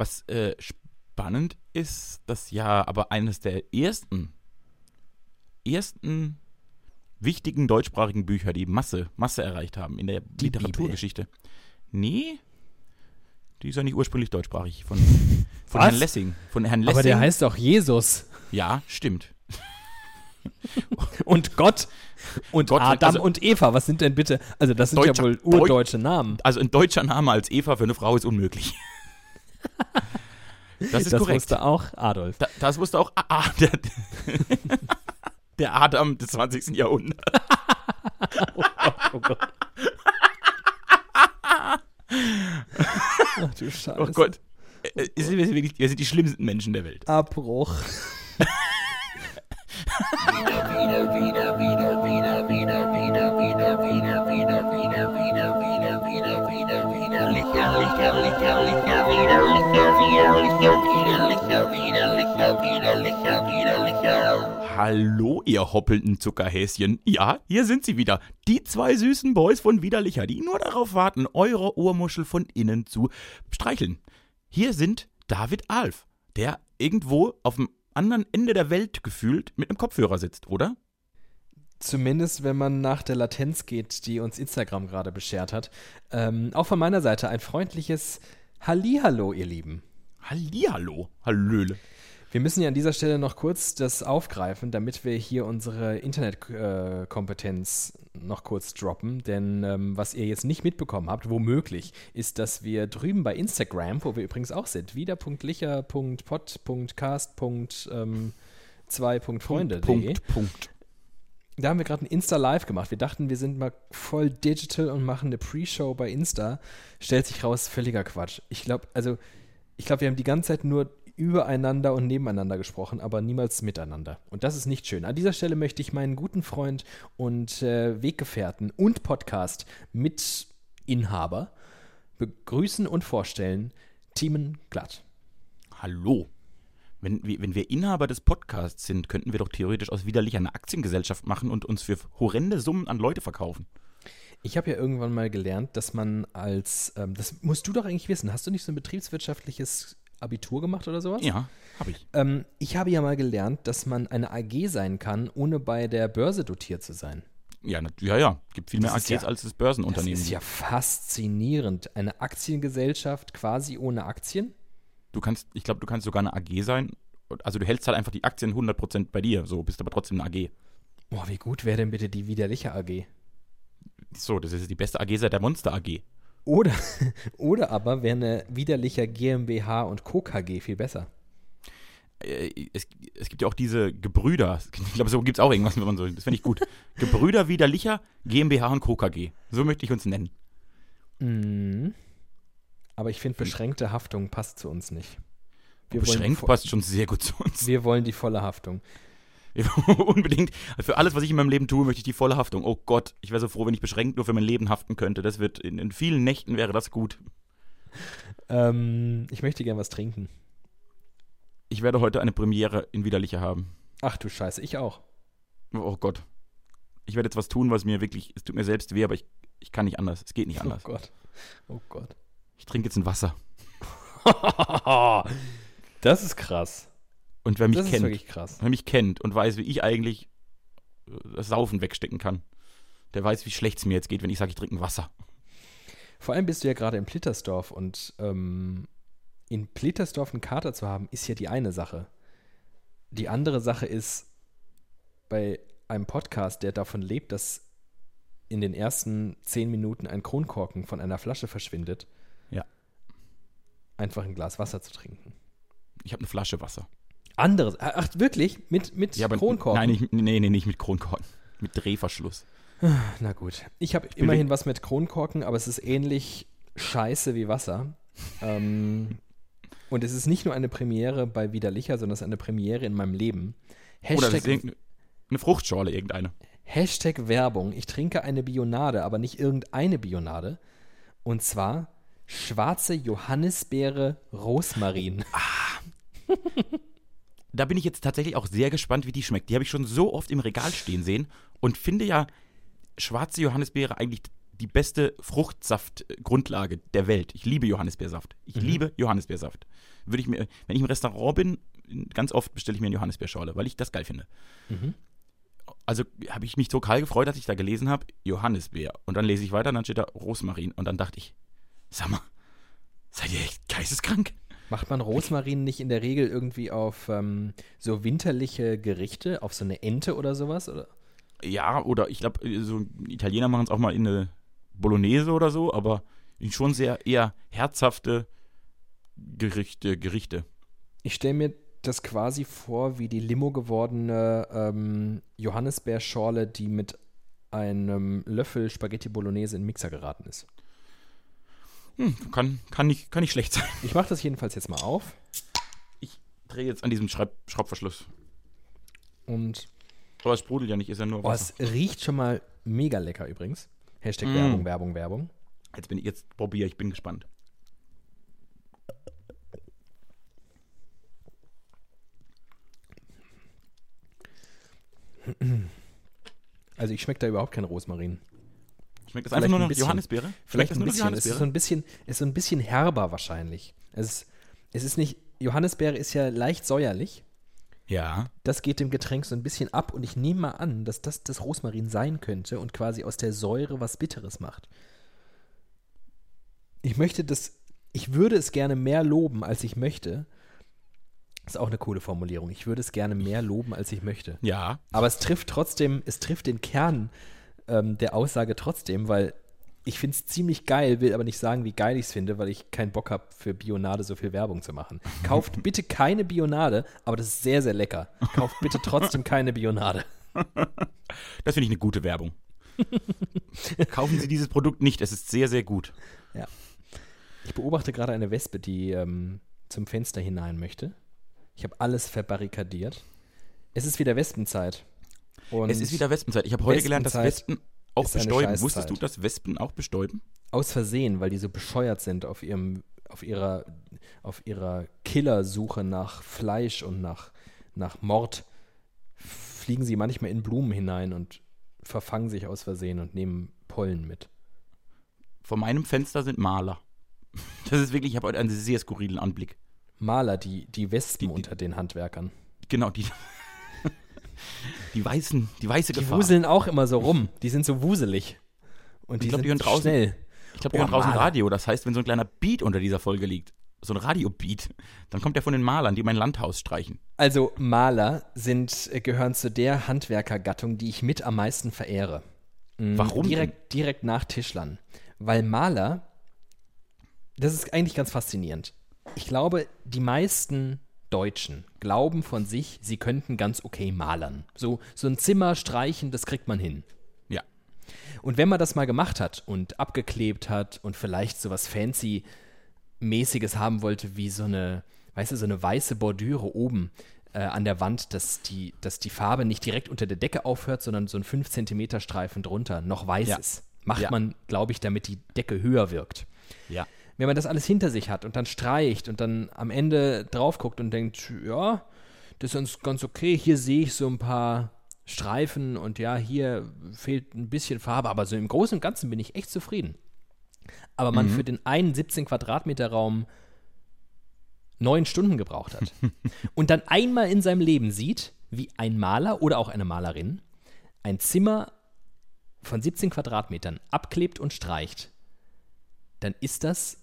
Was äh, spannend ist, dass ja aber eines der ersten, ersten wichtigen deutschsprachigen Bücher die Masse, Masse erreicht haben in der Die Literaturgeschichte. Nee, die ist ja nicht ursprünglich deutschsprachig. Von, von? Herrn Lessing. Von Herrn Lessing. Aber der heißt doch Jesus ja, stimmt. und Gott und Gott, Adam also- und Eva. Was sind denn bitte? Also das sind ja wohl Deu- urdeutsche Namen. Also ein deutscher Name als Eva für eine Frau ist unmöglich. Das ist das korrekt. wusste auch Adolf. Da, das wusste auch ah, der, der Adam des 20. Jahrhunderts. Oh Gott. Ach du Scheiße. Oh Gott. Äh, äh, sind wir, wirklich, wir sind die schlimmsten Menschen der Welt. Abbruch. Hallo, ihr hoppelnden Zuckerhäschen. Ja, hier sind sie wieder. Die zwei süßen Boys von Widerlicher, die nur darauf warten, eure Ohrmuschel von innen zu streicheln. Hier sind David Alf, der irgendwo auf dem anderen Ende der Welt gefühlt mit einem Kopfhörer sitzt, oder? Zumindest, wenn man nach der Latenz geht, die uns Instagram gerade beschert hat. Ähm, auch von meiner Seite ein freundliches Hallihallo, ihr Lieben. Hallihallo, Hallöle. Wir müssen ja an dieser Stelle noch kurz das aufgreifen, damit wir hier unsere Internetkompetenz noch kurz droppen. Denn ähm, was ihr jetzt nicht mitbekommen habt, womöglich, ist, dass wir drüben bei Instagram, wo wir übrigens auch sind, wieder.licher.pod.cast.2.freunde.de, Punkt, Punkt. Da haben wir gerade ein Insta-Live gemacht. Wir dachten, wir sind mal voll digital und machen eine Pre-Show bei Insta. Stellt sich raus, völliger Quatsch. Ich glaube, also, ich glaube, wir haben die ganze Zeit nur übereinander und nebeneinander gesprochen, aber niemals miteinander. Und das ist nicht schön. An dieser Stelle möchte ich meinen guten Freund und äh, Weggefährten und Podcast-Mitinhaber begrüßen und vorstellen, Timen Glatt. Hallo. Wenn, wir- wenn wir Inhaber des Podcasts sind, könnten wir doch theoretisch aus Widerlicher eine Aktiengesellschaft machen und uns für horrende Summen an Leute verkaufen. Ich habe ja irgendwann mal gelernt, dass man als, ähm, das musst du doch eigentlich wissen, hast du nicht so ein betriebswirtschaftliches Abitur gemacht oder sowas? Ja, habe ich. Ähm, ich habe ja mal gelernt, dass man eine AG sein kann, ohne bei der Börse dotiert zu sein. Ja, ja, ja. Gibt viel mehr Das ist AGs ja- als das Das Börsenunternehmen. ist ja faszinierend. Eine Aktiengesellschaft quasi ohne Aktien? Du kannst, ich glaube, du kannst sogar eine AG sein. Also du hältst halt einfach die Aktien 100% bei dir, so bist aber trotzdem eine AG. Boah, wie gut wäre denn bitte die widerliche AG? So, das ist die beste AG seit der Monster AG. Oder, oder aber wäre eine widerlicher GmbH und Co. KG viel besser. Äh, Es, es gibt ja auch diese Gebrüder. Ich glaube, so gibt es auch irgendwas, wenn man so. Das finde ich gut. Gebrüder Widerlicher, GmbH und Co. KG. So möchte ich uns nennen. Mhm. Aber ich finde, beschränkte Haftung passt zu uns nicht. Wir Beschränkt passt schon sehr gut zu uns. Wir wollen die volle Haftung. Unbedingt. Für alles, was ich in meinem Leben tue, möchte ich die volle Haftung. Oh Gott, ich wäre so froh, wenn ich beschränkt nur für mein Leben haften könnte. Das wird in, in vielen Nächten wäre das gut. Ähm, ich möchte gern was trinken. Ich werde heute eine Premiere in Widerlicher haben. Ach du Scheiße, ich auch. Oh Gott. Ich werde jetzt was tun, was mir wirklich, es tut mir selbst weh, aber ich, ich kann nicht anders. Es geht nicht anders. Oh Gott. Oh Gott. Ich trinke jetzt ein Wasser. das ist krass. Und wer mich Das ist kennt, wirklich krass. wer mich kennt und weiß, wie ich eigentlich äh, das Saufen wegstecken kann, der weiß, wie schlecht es mir jetzt geht, wenn ich sage, ich trinke ein Wasser. Vor allem bist du ja gerade in Plittersdorf und ähm, in Plittersdorf einen Kater zu haben, ist ja die eine Sache. Die andere Sache ist, bei einem Podcast, der davon lebt, dass in den ersten zehn Minuten ein Kronkorken von einer Flasche verschwindet. Einfach ein Glas Wasser zu trinken. Ich habe eine Flasche Wasser. Anderes, ach wirklich? Mit, mit Ja, Kronkorken? Nein, nicht, nee, nee, nicht mit Kronkorken. Mit Drehverschluss. Na gut. Ich habe immerhin was mit Kronkorken, aber es ist ähnlich scheiße wie Wasser. ähm, und es ist nicht nur eine Premiere bei Widerlicher, sondern es ist eine Premiere in meinem Leben. Oder Hashtag, irgendeine eine Fruchtschorle, irgendeine. Hashtag Werbung. Ich trinke eine Bionade, aber nicht irgendeine Bionade. Und zwar schwarze Johannisbeere Rosmarin. Da bin ich jetzt tatsächlich auch sehr gespannt, wie die schmeckt. Die habe ich schon so oft im Regal stehen sehen und finde ja schwarze Johannisbeere eigentlich die beste Fruchtsaftgrundlage der Welt. Ich liebe Johannisbeersaft. Ich Mhm. liebe Johannisbeersaft. Würde ich mir, wenn ich im Restaurant bin, ganz oft bestelle ich mir eine Johannisbeerschorle, weil ich das geil finde. Mhm. Also habe ich mich total gefreut, dass ich da gelesen habe, Johannisbeer. Und dann lese ich weiter und dann steht da Rosmarin. Und dann dachte ich, sag mal, seid ihr echt geisteskrank? Macht man Rosmarin nicht in der Regel irgendwie auf ähm, so winterliche Gerichte, auf so eine Ente oder sowas? Oder? Ja, oder ich glaube, so Italiener machen es auch mal in eine Bolognese oder so, aber in schon sehr eher herzhafte Gerichte, Gerichte. Ich stelle mir das quasi vor wie die Limo gewordene ähm, Johannisbeerschorle, die mit einem Löffel Spaghetti Bolognese in den Mixer geraten ist. Hm, kann, kann, nicht, kann nicht schlecht sein. Ich mache das jedenfalls jetzt mal auf Ich drehe jetzt an diesem Schreib Schraubverschluss. und Aber es sprudelt ja nicht, ist ja nur oh, Wasser. es riecht schon mal mega lecker übrigens. Hashtag Mm. Werbung, Werbung, Werbung. Jetzt bin ich, jetzt probiere ich, bin gespannt. Also ich schmecke da überhaupt kein Rosmarin. Schmeckt das Vielleicht einfach nur ein bisschen. Johannisbeere? Vielleicht ist ein bisschen. Es ist so ein bisschen, ist so ein bisschen herber wahrscheinlich. Es ist, es ist nicht, Johannisbeere ist ja leicht säuerlich. Ja. Das geht dem Getränk so ein bisschen ab und ich nehme mal an, dass das das Rosmarin sein könnte und quasi aus der Säure was Bitteres macht. Ich möchte das, ich würde es gerne mehr loben, als ich möchte. Ist auch eine coole Formulierung. Ich würde es gerne mehr loben, als ich möchte. Ja. Aber es trifft trotzdem, es trifft den Kern ähm, der Aussage trotzdem, weil ich finde es ziemlich geil, will aber nicht sagen, wie geil ich es finde, weil ich keinen Bock habe, für Bionade so viel Werbung zu machen. Kauft bitte keine Bionade, aber das ist sehr, sehr lecker. Kauft bitte trotzdem keine Bionade. Das finde ich eine gute Werbung. Kaufen Sie dieses Produkt nicht, es ist sehr, sehr gut. Ich beobachte gerade eine Wespe, die ähm, zum Fenster hinein möchte. Ich habe alles verbarrikadiert. Es ist wieder Wespenzeit. Und es ist wieder Wespenzeit. Ich habe heute gelernt, dass Wespen auch bestäuben. Wusstest du, dass Wespen auch bestäuben? aus Versehen, weil die so bescheuert sind auf ihrem, auf ihrer, auf ihrer Killersuche nach Fleisch und nach, nach Mord, fliegen sie manchmal in Blumen hinein und verfangen sich aus Versehen und nehmen Pollen mit. Vor meinem Fenster sind Maler. Das ist wirklich, ich habe heute einen sehr skurrilen Anblick. Maler, die, die Wespen Die- die- unter den Handwerkern. Genau, die. Die weißen, die weiße Die Gefahr. wuseln auch immer so rum. Die sind so wuselig. Und die Ich glaub, sind die hören draußen- schnell. Ich glaube, Oh, hören draußen Maler. Radio. Das heißt, wenn so ein kleiner Beat unter dieser Folge liegt, so ein Radio-Beat, dann kommt der von den Malern, die mein Landhaus streichen. Also Maler sind, äh, gehören zu der Handwerkergattung, die ich mit am meisten verehre. Mm, Warum? Direkt, direkt nach Tischlern. Weil Maler, das ist eigentlich ganz faszinierend. Ich glaube, die meisten Deutschen glauben von sich, sie könnten ganz okay malern. So, so ein Zimmer streichen, das kriegt man hin. Ja. Und wenn man das mal gemacht hat und abgeklebt hat und vielleicht so was fancy mäßiges haben wollte, wie so eine, weißt du, so eine weiße Bordüre oben äh, an der Wand, dass die, dass die Farbe nicht direkt unter der Decke aufhört, sondern so ein 5 cm Streifen drunter noch weiß Ja. ist. Macht Ja. man, glaube ich, damit die Decke höher wirkt. Ja. Wenn man das alles hinter sich hat und dann streicht und dann am Ende drauf guckt und denkt, ja, das ist ganz, ganz okay, hier sehe ich so ein paar Streifen und ja, hier fehlt ein bisschen Farbe, aber so im Großen und Ganzen bin ich echt zufrieden. Aber man für den einen 17 Quadratmeter Raum neun Stunden gebraucht hat und dann einmal in seinem Leben sieht, wie ein Maler oder auch eine Malerin ein Zimmer von 17 Quadratmetern abklebt und streicht, dann ist das,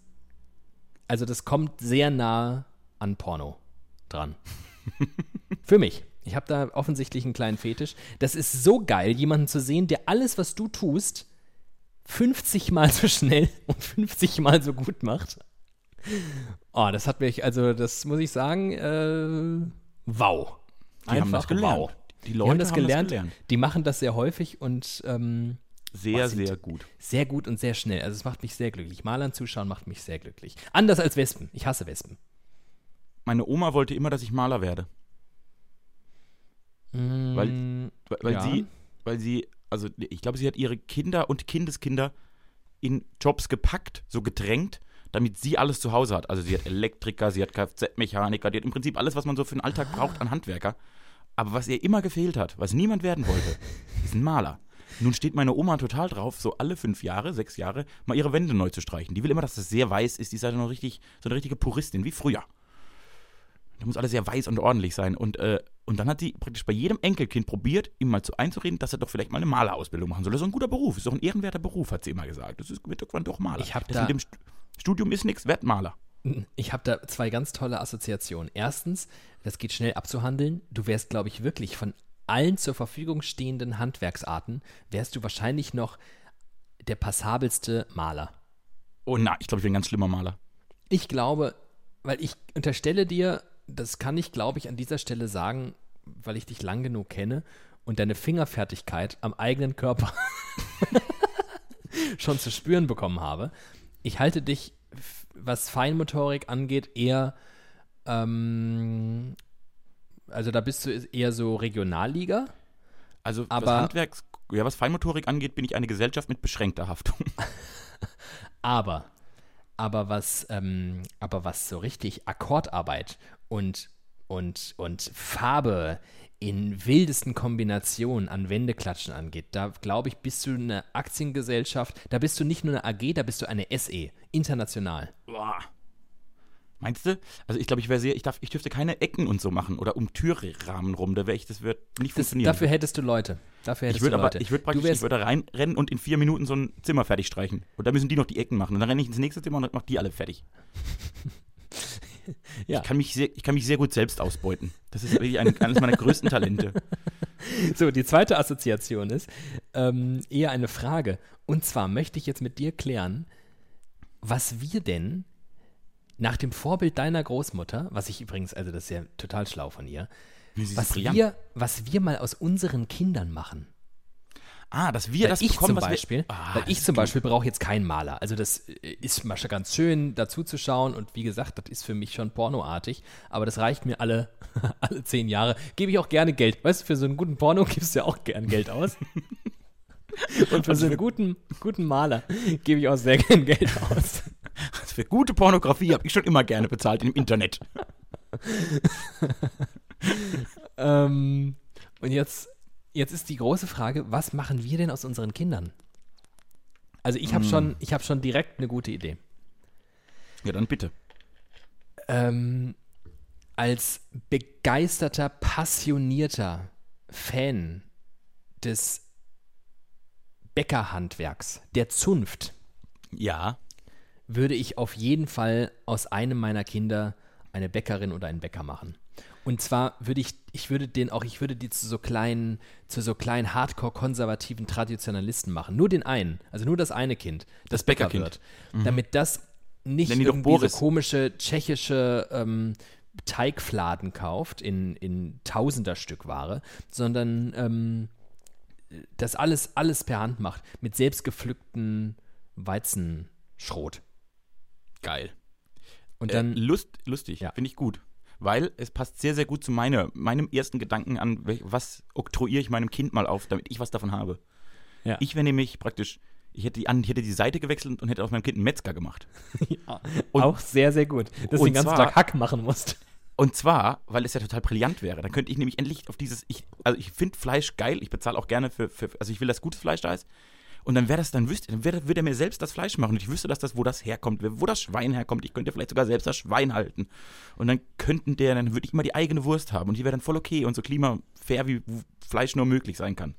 also das kommt sehr nah an Porno dran. Für mich. Ich habe da offensichtlich einen kleinen Fetisch. Das ist so geil, jemanden zu sehen, der alles, was du tust, 50 Mal so schnell und 50 Mal so gut macht. Oh, das hat mich, also das muss ich sagen, äh, wow. Die haben das gelernt. wow. Die Die Leute haben das gelernt. Die machen das sehr häufig und ähm, Sehr, Oh, sehr gut. sehr gut und sehr schnell. Also es macht mich sehr glücklich. Malern zuschauen macht mich sehr glücklich. Anders als Wespen. Ich hasse Wespen. Meine Oma wollte immer, dass ich Maler werde. Weil, Mm, weil, weil Ja. sie, weil sie, also ich glaube, sie hat ihre Kinder und Kindeskinder in Jobs gepackt, so gedrängt, damit sie alles zu Hause hat. Also sie hat Elektriker, sie hat Kfz-Mechaniker, die hat im Prinzip alles, was man so für den Alltag braucht an Handwerker. Aber was ihr immer gefehlt hat, was niemand werden wollte, ist ein Maler. Nun steht meine Oma total drauf, so alle fünf Jahre, sechs Jahre, mal ihre Wände neu zu streichen. Die will immer, dass das sehr weiß ist. Die ist halt noch richtig, so eine richtige Puristin, wie früher. Da muss alles sehr weiß und ordentlich sein. Und, äh, und dann hat sie praktisch bei jedem Enkelkind probiert, ihm mal zu einzureden, dass er doch vielleicht mal eine Malerausbildung machen soll. Das ist ein guter Beruf, ist doch ein ehrenwerter Beruf, hat sie immer gesagt. Das ist, wird doch, doch Maler. Ich hab das da- mit dem St- Studium ist nichts, werd Maler. Ich habe da zwei ganz tolle Assoziationen. Erstens, das geht schnell abzuhandeln. Du wärst, glaube ich, wirklich von allen zur Verfügung stehenden Handwerksarten, wärst du wahrscheinlich noch der passabelste Maler. Oh nein, ich glaube, ich bin ein ganz schlimmer Maler. Ich glaube, weil ich unterstelle dir, das kann ich, glaube ich, an dieser Stelle sagen, weil ich dich lang genug kenne und deine Fingerfertigkeit am eigenen Körper schon zu spüren bekommen habe. Ich halte dich, was Feinmotorik angeht, eher, ähm, also da bist du eher so Regionalliga. Also was Aber- Handwerks, ja, was Feinmotorik angeht, bin ich eine Gesellschaft mit beschränkter Haftung. Aber, aber was, ähm, aber was so richtig Akkordarbeit und, und, und Farbe in wildesten Kombinationen an Wendeklatschen angeht, da glaube ich, bist du eine Aktiengesellschaft, da bist du nicht nur eine AG, da bist du eine SE, international. Boah. Meinst du? Also ich glaube, ich wäre sehr, ich darf, ich dürfte keine Ecken und so machen oder um Türrahmen rum. Da wäre ich, das wird nicht Das, funktionieren. dafür hättest du Leute. Dafür hättest ich würde du aber, Leute. ich würde praktisch, ich würde reinrennen und in vier Minuten so ein Zimmer fertig streichen. Und da müssen die noch die Ecken machen. Und dann renne ich ins nächste Zimmer und mach die alle fertig. Ja. Ich kann mich sehr, ich kann mich sehr gut selbst ausbeuten. Das ist wirklich ein, eines meiner größten Talente. So, die zweite Assoziation ist ähm, eher eine Frage. Und zwar möchte ich jetzt mit dir klären, was wir denn nach dem Vorbild deiner Großmutter, was ich übrigens, also das ist ja total schlau von ihr, was brillant. wir, was wir mal aus unseren Kindern machen. Ah, dass wir Weil das ich bekommen, zum was Beispiel, wir, ah, weil ich zum. Beispiel brauche jetzt keinen Maler. Also das äh, ist mal schon ganz schön dazu zu schauen und wie gesagt, das ist für mich schon pornoartig, aber das reicht mir alle, alle zehn Jahre. Gebe ich auch gerne Geld. Weißt du, für so einen guten Porno gibst du ja auch gern Geld aus. Und für so einen guten, guten Maler gebe ich auch sehr gern Geld aus. Für gute Pornografie habe ich schon immer gerne bezahlt im Internet. Ähm, und jetzt, jetzt ist die große Frage, was machen wir denn aus unseren Kindern? Also ich habe schon, ich habe schon direkt eine gute Idee. Ja, dann bitte. ähm, als begeisterter, passionierter Fan des Bäckerhandwerks, der Zunft, Ja. Würde ich auf jeden Fall aus einem meiner Kinder eine Bäckerin oder einen Bäcker machen. Und zwar würde ich, ich würde den auch, ich würde die zu so kleinen, zu so kleinen Hardcore-konservativen Traditionalisten machen. Nur den einen, also nur das eine Kind, das, Das Bäcker Bäckerkind. wird. Damit das nicht irgendwie so komische tschechische ähm, Teigfladen kauft in, in tausender Stück Ware, sondern ähm, das alles, alles per Hand macht mit selbstgepflückten Weizenschrot. Geil. Und Dann dann äh, Lust, lustig, Ja. finde ich gut. Weil es passt sehr, sehr gut zu meiner, meinem ersten Gedanken an, was oktroyiere ich meinem Kind mal auf, damit ich was davon habe. Ja. Ich wäre nämlich praktisch, ich hätte, die, ich hätte die Seite gewechselt und hätte aus meinem Kind einen Metzger gemacht. Ja, Und- auch sehr, sehr gut. Dass du den ganzen zwar- Tag Hack machen musst. Und zwar, weil es ja total brillant wäre. Dann könnte ich nämlich endlich auf dieses, ich, also ich finde Fleisch geil, ich bezahle auch gerne für, für, also ich will, dass gutes Fleisch da ist. Und dann wäre das, dann wüsste, dann würde er mir selbst das Fleisch machen und ich wüsste, dass das, wo das herkommt, wo das Schwein herkommt. Ich könnte vielleicht sogar selbst das Schwein halten. Und dann könnten der, dann würde ich immer die eigene Wurst haben und die wäre dann voll okay und so klimafair, wie Fleisch nur möglich sein kann.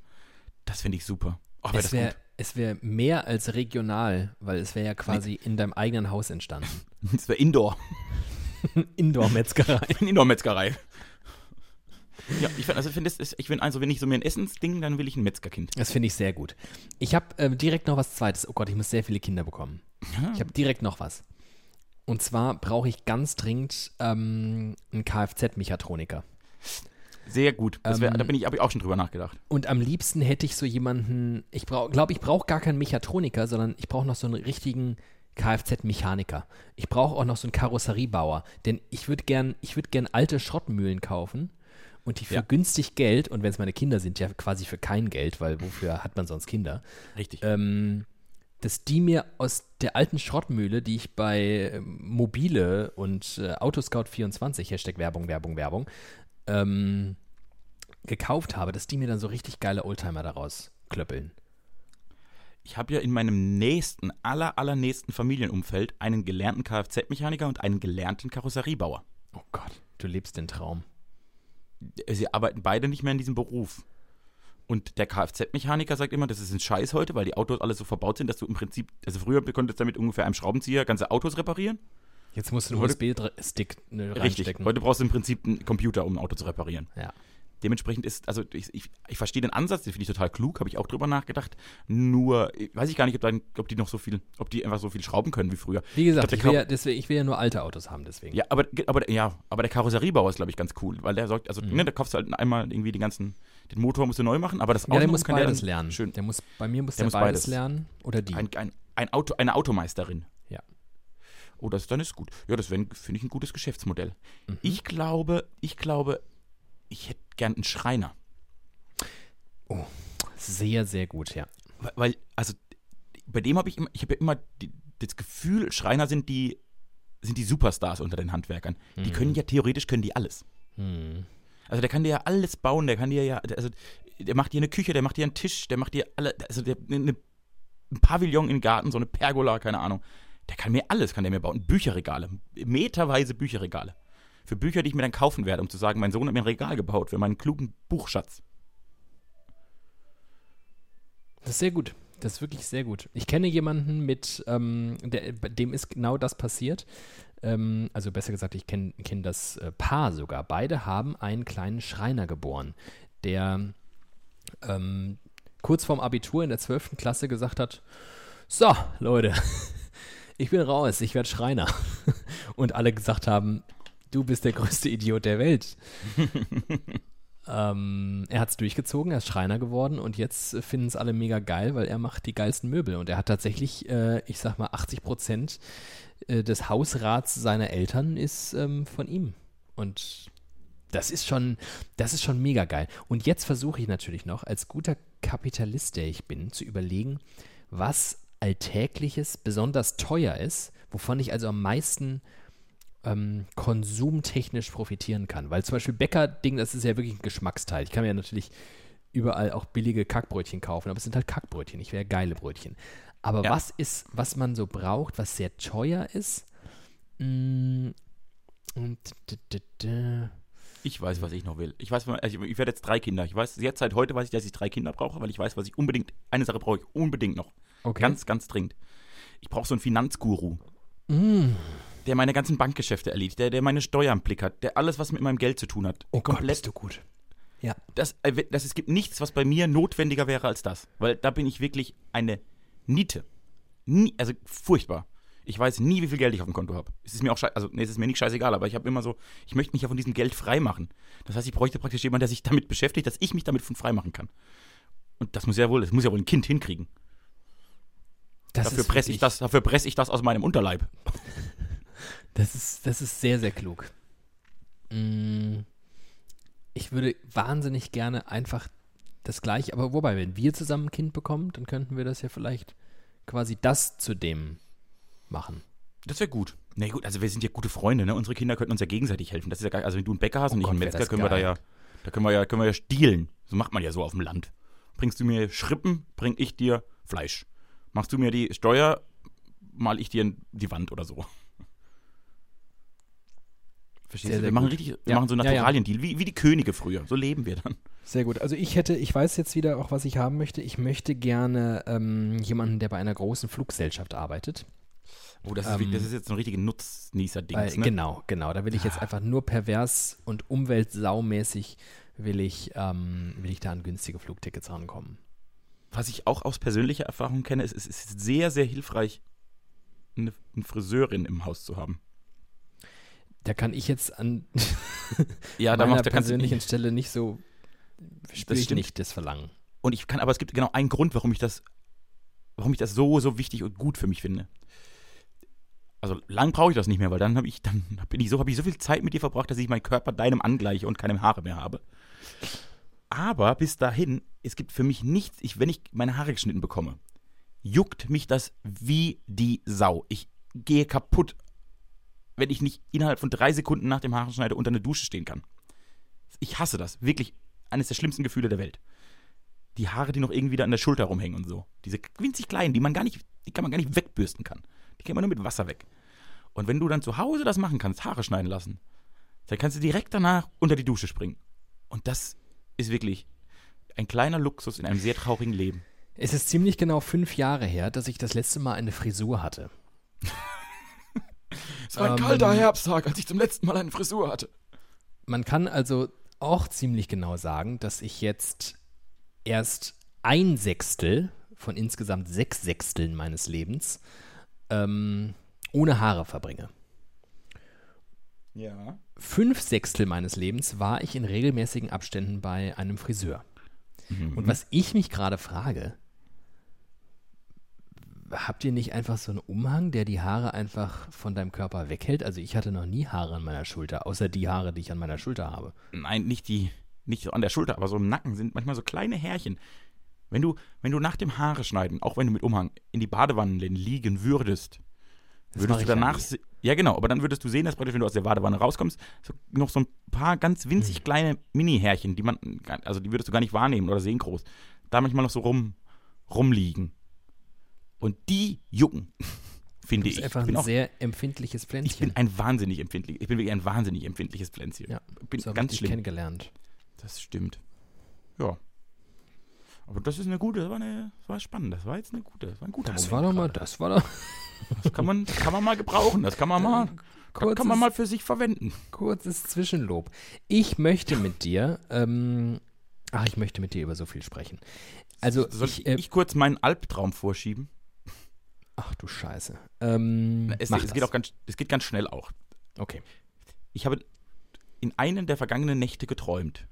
Das finde ich super. Oh, wär Es wäre es wär mehr als regional, weil es wäre ja quasi in deinem eigenen Haus entstanden. Das wäre Indoor. Indoor-Metzgerei. Indoor-Metzgerei. Ja, ich finde, also das ist- ich finde, also wenn ich so mir ein Essensding, dann will ich ein Metzgerkind. Das finde ich sehr gut. Ich habe ähm, direkt noch was Zweites. Oh Gott, ich muss sehr viele Kinder bekommen. Ich habe direkt noch was. Und zwar brauche ich ganz dringend ähm, einen Kfz-Mechatroniker. Sehr gut. Das wär, Ähm, da bin ich, habe ich auch schon drüber nachgedacht. Und am liebsten hätte ich so jemanden, ich glaube, ich brauche gar keinen Mechatroniker, sondern ich brauche noch so einen richtigen Kfz-Mechaniker. Ich brauche auch noch so einen Karosseriebauer, denn ich würde gern, ich würde gern alte Schrottmühlen kaufen und die für Ja. günstig Geld, und wenn es meine Kinder sind, ja quasi für kein Geld, weil wofür hat man sonst Kinder, Richtig. ähm, dass die mir aus der alten Schrottmühle, die ich bei ähm, Mobile und äh, Autoscout24, Hashtag Werbung, Werbung, Werbung, ähm, gekauft habe, dass die mir dann so richtig geile Oldtimer daraus klöppeln. Ich habe ja in meinem nächsten, aller, allernächsten Familienumfeld einen gelernten Kfz-Mechaniker und einen gelernten Karosseriebauer. Oh Gott, du lebst den Traum. Sie arbeiten beide nicht mehr in diesem Beruf. Und der Kfz-Mechaniker sagt immer, das ist ein Scheiß heute, weil die Autos alle so verbaut sind, dass du im Prinzip, also früher konntest du damit ungefähr einem Schraubenzieher ganze Autos reparieren. Jetzt musst du einen USB-Stick ne, Richtig. reinstecken. Heute brauchst du im Prinzip einen Computer, um ein Auto zu reparieren. Ja. Dementsprechend ist, also ich, ich, ich verstehe den Ansatz, den finde ich total klug, habe ich auch drüber nachgedacht. Nur weiß ich gar nicht, ob, dann, ob die noch so viel, ob die einfach so viel schrauben können wie früher. Wie gesagt, Ich ich, glaub, will der ja, deswegen, ich will ja nur alte Autos haben, deswegen. Ja, aber, aber, ja, aber der Karosseriebauer ist, glaube ich, ganz cool, weil der sorgt, also, Mhm. ne, da kaufst du halt einmal irgendwie die ganzen, den Motor musst du neu machen, aber das Ja, der Auto muss kann der beides dann lernen. Schön. Der muss, bei mir muss Der der, muss beides, beides. lernen oder die. Ein, ein, ein Auto, eine Automeisterin. Ja. Oh, das dann ist gut. Ja, das finde ich, ein gutes Geschäftsmodell. Mhm. Ich glaube, ich glaube, ich hätte gern einen Schreiner. Sehr, sehr gut, ja. Weil- Weil, also, bei dem habe ich immer, ich habe ja immer die, das Gefühl, Schreiner sind die, sind die Superstars unter den Handwerkern. Die können ja theoretisch, können die alles. Hm. Also der kann dir ja alles bauen, der kann dir ja, also der macht dir eine Küche, der macht dir einen Tisch, der macht dir alle, also der, eine, ein Pavillon im Garten, so eine Pergola, keine Ahnung. Der kann mir alles, kann der mir bauen. Bücherregale, meterweise Bücherregale. Für Bücher, die ich mir dann kaufen werde, um zu sagen, mein Sohn hat mir ein Regal gebaut für meinen klugen Buchschatz. Das ist sehr gut. Das ist wirklich sehr gut. Ich kenne jemanden mit, ähm, der, dem ist genau das passiert. Ähm, also besser gesagt, ich kenne kenn das äh, Paar sogar. Beide haben einen kleinen Schreiner geboren, der ähm, kurz vorm Abitur in der 12. Klasse gesagt hat, so, Leute, ich bin raus, ich werde Schreiner. Und alle gesagt haben, du bist der größte Idiot der Welt. Ähm, er hat es durchgezogen, er ist Schreiner geworden und jetzt finden es alle mega geil, weil er macht die geilsten Möbel. Und er hat tatsächlich, äh, ich sag mal, 80 Prozent äh, des Hausrats seiner Eltern ist ähm, von ihm. Und das ist schon, das ist schon mega geil. Und jetzt versuche ich natürlich noch, als guter Kapitalist, der ich bin, zu überlegen, was Alltägliches besonders teuer ist, wovon ich also am meisten ähm, konsumtechnisch profitieren kann. Weil zum Beispiel Bäcker-Ding, das ist ja wirklich ein Geschmacksteil. Ich kann mir ja natürlich überall auch billige Kackbrötchen kaufen, aber es sind halt Kackbrötchen, ich wäre geile Brötchen. Aber Ja. was ist, was man so braucht, was sehr teuer ist? Mm, und Ich weiß, was ich noch will. Ich weiß, also ich werde jetzt drei Kinder. Ich weiß, jetzt seit heute weiß ich, dass ich drei Kinder brauche, weil ich weiß, was ich unbedingt, eine Sache brauche ich unbedingt noch. Okay. Ganz, ganz dringend. Ich brauche so einen Finanzguru. Mm. Der meine ganzen Bankgeschäfte erledigt, der, der meine Steuern im Blick hat, der alles, was mit meinem Geld zu tun hat. Oh Gott, komplett. bist du gut. Ja. Das, äh, das, es gibt nichts, was bei mir notwendiger wäre als das. Weil da bin ich wirklich eine Niete. Nie, also furchtbar. Ich weiß nie, wie viel Geld ich auf dem Konto habe. Es ist mir auch scheiße, also nee, es ist mir nicht scheißegal, aber ich habe immer so, ich möchte mich ja von diesem Geld freimachen. Das heißt, ich bräuchte praktisch jemanden, der sich damit beschäftigt, dass ich mich damit von freimachen kann. Und das muss ja wohl, das muss ja wohl ein Kind hinkriegen. Das dafür presse ich das, dafür presse ich das aus meinem Unterleib. Das ist, das ist sehr, sehr klug. Mm, Ich würde wahnsinnig gerne einfach das gleiche, aber wobei, wenn wir zusammen ein Kind bekommen, dann könnten wir das ja vielleicht quasi das zu dem machen. Das wäre gut. Na nee, gut, also wir sind ja gute Freunde, ne? Unsere Kinder könnten uns ja gegenseitig helfen. Das ist ja geil. Also wenn du einen Bäcker hast Oh und ich einen Metzger, können wir da geil. ja, da können wir ja, können wir ja stielen. So macht man ja so auf dem Land. Bringst du mir Schrippen, bring ich dir Fleisch. Machst du mir die Steuer, mal ich dir die Wand oder so. Verstehst Sehr, du? Wir machen richtig, wir Ja. machen so. Naturalien-Deal, wie, wie die Könige früher. So leben wir dann. Sehr gut. Also ich hätte, ich weiß jetzt wieder auch, was ich haben möchte. Ich möchte gerne ähm, jemanden, der bei einer großen Fluggesellschaft arbeitet. Oh, das ist, Ähm, wie- das ist jetzt ein richtiger Nutznießer-Ding. Ne? Genau, genau. Da will ich jetzt einfach nur pervers und umweltsaumäßig will ich, ähm, will ich da an günstige Flugtickets rankommen. Was ich auch aus persönlicher Erfahrung kenne, ist, es ist sehr, sehr hilfreich, eine, eine Friseurin im Haus zu haben. Da kann ich jetzt an Ja, da meiner macht, persönlichen Stelle nicht so, spüre ich nicht das Verlangen. Und ich kann, aber es gibt genau einen Grund, warum ich das, warum ich das so, so wichtig und gut für mich finde. Also lang brauche ich das nicht mehr, weil dann habe ich, dann bin ich so, habe ich so viel Zeit mit dir verbracht, dass ich meinen Körper deinem angleiche und keine Haare mehr habe. Aber bis dahin, es gibt für mich nichts, ich, wenn ich meine Haare geschnitten bekomme, juckt mich das wie die Sau. Ich gehe kaputt, wenn ich nicht innerhalb von drei Sekunden nach dem Haareschneide unter einer Dusche stehen kann. Ich hasse das. Wirklich eines der schlimmsten Gefühle der Welt. die Haare, die noch irgendwie da an der Schulter rumhängen und so. Diese winzig kleinen, die man gar nicht, die kann man gar nicht wegbürsten kann. Die kann man nur mit Wasser weg. Und wenn du dann zu Hause das machen kannst, Haare schneiden lassen, dann kannst du direkt danach unter die Dusche springen. Und das ist wirklich ein kleiner Luxus in einem sehr traurigen Leben. Es ist ziemlich genau fünf Jahre her, dass ich das letzte Mal eine Frisur hatte. Es war ein Ähm, kalter Herbsttag, als ich zum letzten Mal eine Frisur hatte. Man kann also auch ziemlich genau sagen, dass ich jetzt erst ein Sechstel von insgesamt sechs Sechsteln meines Lebens ähm, ohne Haare verbringe. Ja. Fünf Sechstel meines Lebens war ich in regelmäßigen Abständen bei einem Friseur. Und was ich mich gerade frage, habt ihr nicht einfach so einen Umhang, der die Haare einfach von deinem Körper weghält? Also ich hatte noch nie Haare an meiner Schulter, außer die Haare, die ich an meiner Schulter habe. Nein, nicht die, nicht so an der Schulter, aber so im Nacken sind manchmal so kleine Härchen. Wenn du, wenn du nach dem Haare schneiden, auch wenn du mit Umhang in die Badewanne liegen würdest, Das würdest du ja danach, ja genau, aber dann würdest du sehen, dass praktisch, wenn du aus der Badewanne rauskommst, so noch so ein paar ganz Hm. winzig kleine Mini-Härchen, die man, also die würdest du gar nicht wahrnehmen oder sehen groß, da manchmal noch so rum, rumliegen. Und die jucken, finde Du ich. bist einfach ich bin ein auch, sehr empfindliches ich bin Pflänzchen. ein wahnsinnig empfindlich, ich bin wirklich ein wahnsinnig empfindliches Pflänzchen. Ja, bin so ganz schlimm. kennengelernt. Das stimmt. Ja. Aber das ist eine gute, das war, eine, das war spannend. Das war jetzt eine gute, das war ein guter Das Moment war doch mal, gerade. das war doch Das kann man, das kann man mal gebrauchen. Das kann man mal, kann, kurzes, kann man mal für sich verwenden. kurzes Zwischenlob. Ich möchte mit dir, ähm, ach, ich möchte mit dir über so viel sprechen. Also, Soll ich, ich, äh, ich kurz meinen Albtraum vorschieben? Ach du Scheiße. Ähm, Es, es, geht auch ganz, es geht ganz schnell auch. okay. Ich habe in einem der vergangenen Nächte geträumt,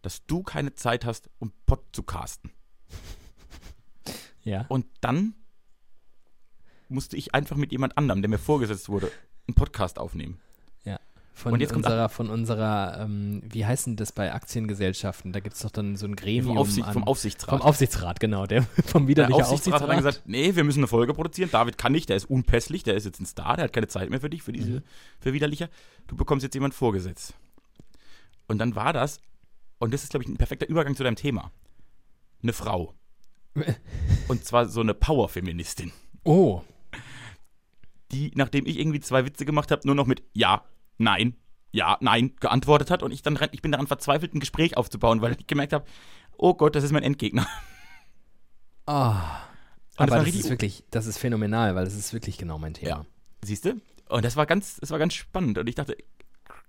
dass du keine Zeit hast, um Pod zu casten. Ja. Und dann musste ich einfach mit jemand anderem, der mir vorgesetzt wurde, einen Podcast aufnehmen. Von Und jetzt kommt unserer, von unserer, ähm, wie heißen das bei Aktiengesellschaften? Da gibt es doch dann so ein Gremium. Vom, Aufsicht, an, vom Aufsichtsrat. vom Aufsichtsrat, genau. Der, vom Der widerlichen Aufsichtsrat hat dann Aufsichtsrat. gesagt, nee, wir müssen eine Folge produzieren. David kann nicht, der ist unpässlich, der ist jetzt ein Star, der hat keine Zeit mehr für dich, für diese, Mhm. für Widerlicher. Du bekommst jetzt jemand vorgesetzt. Und dann war das, und das ist, glaube ich, ein perfekter Übergang zu deinem Thema. Eine Frau. und zwar so eine Power-Feministin, oh, die, nachdem ich irgendwie zwei Witze gemacht habe, nur noch mit Ja, Nein, Ja, Nein geantwortet hat. Und ich dann, ich bin daran verzweifelt, ein Gespräch aufzubauen, weil ich gemerkt habe, oh Gott, das ist mein Endgegner. ah. das Aber war das ist wirklich, das ist phänomenal, weil das ist wirklich genau mein Thema. Ja. Siehst du? Und das war ganz, das war ganz spannend. Und ich dachte,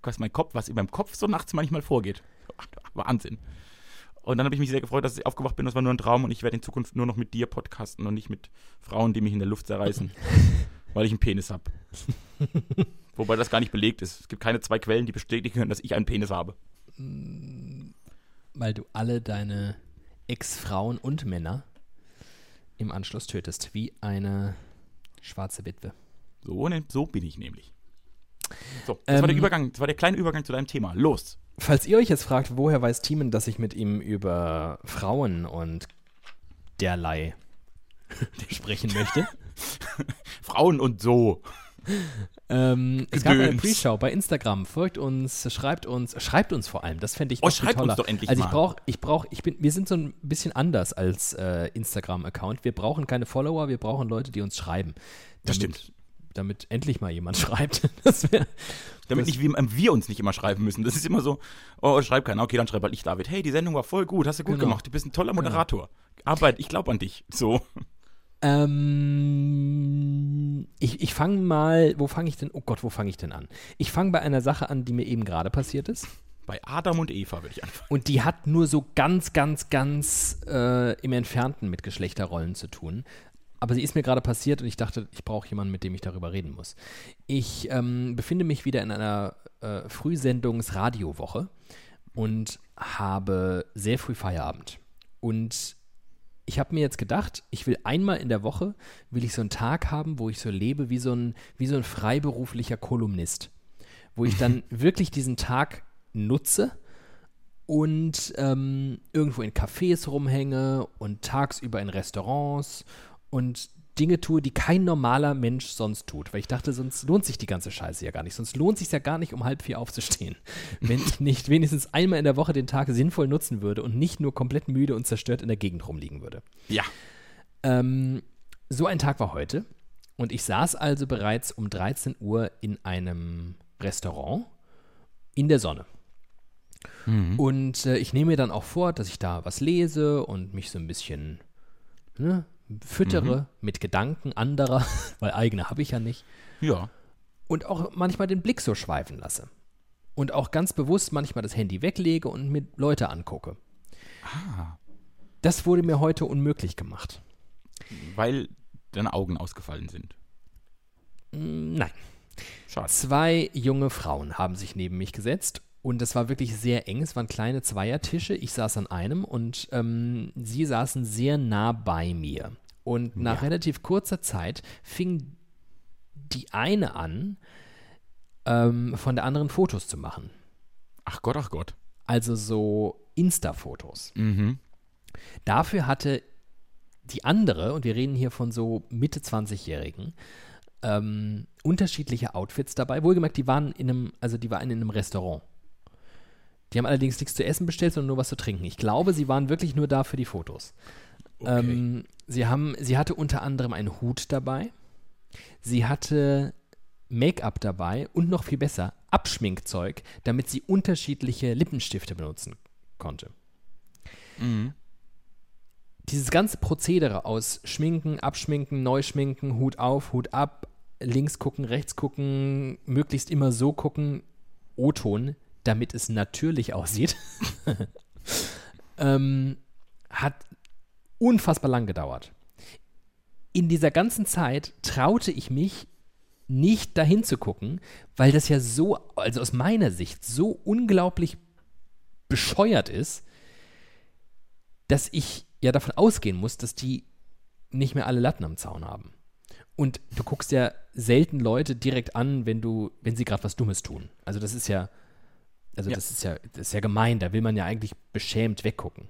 was mein Kopf, was in meinem Kopf so nachts manchmal vorgeht. Ach, Wahnsinn. Und dann habe ich mich sehr gefreut, dass ich aufgewacht bin. Das war nur ein Traum und ich werde in Zukunft nur noch mit dir podcasten und nicht mit Frauen, die mich in der Luft zerreißen, weil ich einen Penis habe. Wobei das gar nicht belegt ist. Es gibt keine zwei Quellen, die bestätigen können, dass ich einen Penis habe. Weil du alle deine Ex-Frauen und Männer im Anschluss tötest, wie eine schwarze Witwe. So, ne, so bin ich nämlich. So, das war der Ähm, Übergang, das war der kleine Übergang zu deinem Thema. Los. Falls ihr euch jetzt fragt, woher weiß Thiemen, dass ich mit ihm über Frauen und derlei sprechen möchte, Frauen und so. ähm, es gab eine. Pre-Show bei Instagram. Folgt uns, schreibt uns, schreibt uns vor allem. Das fände ich Oh, schreibt uns toller. doch endlich Also ich brauche, ich brauche, ich bin, wir sind so ein bisschen anders als äh, Instagram-Account. Wir brauchen keine Follower, wir brauchen Leute, die uns schreiben. Das Damit- stimmt. Damit endlich mal jemand schreibt. Das wäre Damit Das- nicht wir, wir uns nicht immer schreiben müssen. Das ist immer so, oh, schreib keiner, okay, dann schreib halt ich, David. Hey, die Sendung war voll gut, hast du gut Genau. gemacht, du bist ein toller Moderator. Arbeit, ich glaube an dich. So. Ähm, ich ich fange mal, wo fange ich denn, oh Gott, wo fange ich denn an? Ich fange bei einer Sache an, die mir eben gerade passiert ist. Bei Adam und Eva würde ich anfangen. Und die hat nur so ganz, ganz, ganz äh, im Entfernten mit Geschlechterrollen zu tun. Aber sie ist mir gerade passiert und ich dachte, ich brauche jemanden, mit dem ich darüber reden muss. Ich ähm, befinde mich wieder in einer äh, Frühsendungsradiowoche und habe sehr früh Feierabend. Und ich habe mir jetzt gedacht, ich will einmal in der Woche, will ich so einen Tag haben, wo ich so lebe wie so ein, wie so ein freiberuflicher Kolumnist. Wo ich dann wirklich diesen Tag nutze und ähm, irgendwo in Cafés rumhänge und tagsüber in Restaurants und Dinge tue, die kein normaler Mensch sonst tut. Weil ich dachte, sonst lohnt sich die ganze Scheiße ja gar nicht. Sonst lohnt sich ja gar nicht, um halb vier aufzustehen. Wenn ich nicht wenigstens einmal in der Woche den Tag sinnvoll nutzen würde und nicht nur komplett müde und zerstört in der Gegend rumliegen würde. Ja. Ähm, so ein Tag war heute. Und ich saß also bereits um 13 Uhr in einem Restaurant in der Sonne. Mhm. Und äh, ich nehme mir dann auch vor, dass ich da was lese und mich so ein bisschen ne, füttere mit Gedanken anderer, weil eigene habe ich ja nicht. Ja. Und auch manchmal den Blick so schweifen lasse. Und auch ganz bewusst manchmal das Handy weglege und mir Leute angucke. Ah. Das wurde mir heute unmöglich gemacht. Weil deine Augen ausgefallen sind. Mm, Nein. Schade. Zwei junge Frauen haben sich neben mich gesetzt und es war wirklich sehr eng. Es waren kleine Zweiertische. Ich saß an einem und ähm, sie saßen sehr nah bei mir. Und nach Ja. relativ kurzer Zeit fing die eine an, ähm, von der anderen Fotos zu machen. Ach Gott, ach Gott. Also so Insta-Fotos. Mhm. Dafür hatte die andere, und wir reden hier von so Mitte 20-Jährigen, ähm, unterschiedliche Outfits dabei. Wohlgemerkt, die waren in einem, also die waren in einem Restaurant. Die haben allerdings nichts zu essen bestellt, sondern nur was zu trinken. Ich glaube, sie waren wirklich nur da für die Fotos. Okay. Ähm, sie, haben, sie hatte unter anderem einen Hut dabei. Sie hatte Make-up dabei und noch viel besser, Abschminkzeug, damit sie unterschiedliche Lippenstifte benutzen konnte Mhm. dieses ganze Prozedere aus Schminken, Abschminken, Neuschminken, Hut auf, Hut ab, links gucken, rechts gucken, möglichst immer so gucken, O-Ton, damit es natürlich aussieht, ähm, hat unfassbar lang gedauert. In dieser ganzen Zeit traute ich mich nicht dahin zu gucken, weil das ja so, also aus meiner Sicht, so unglaublich bescheuert ist, dass ich ja davon ausgehen muss, dass die nicht mehr alle Latten am Zaun haben. Und du guckst ja selten Leute direkt an, wenn du, wenn sie gerade was Dummes tun. Also das ist ja, also Ja. das ist ja, das ist ja gemein. Da will man ja eigentlich beschämt weggucken.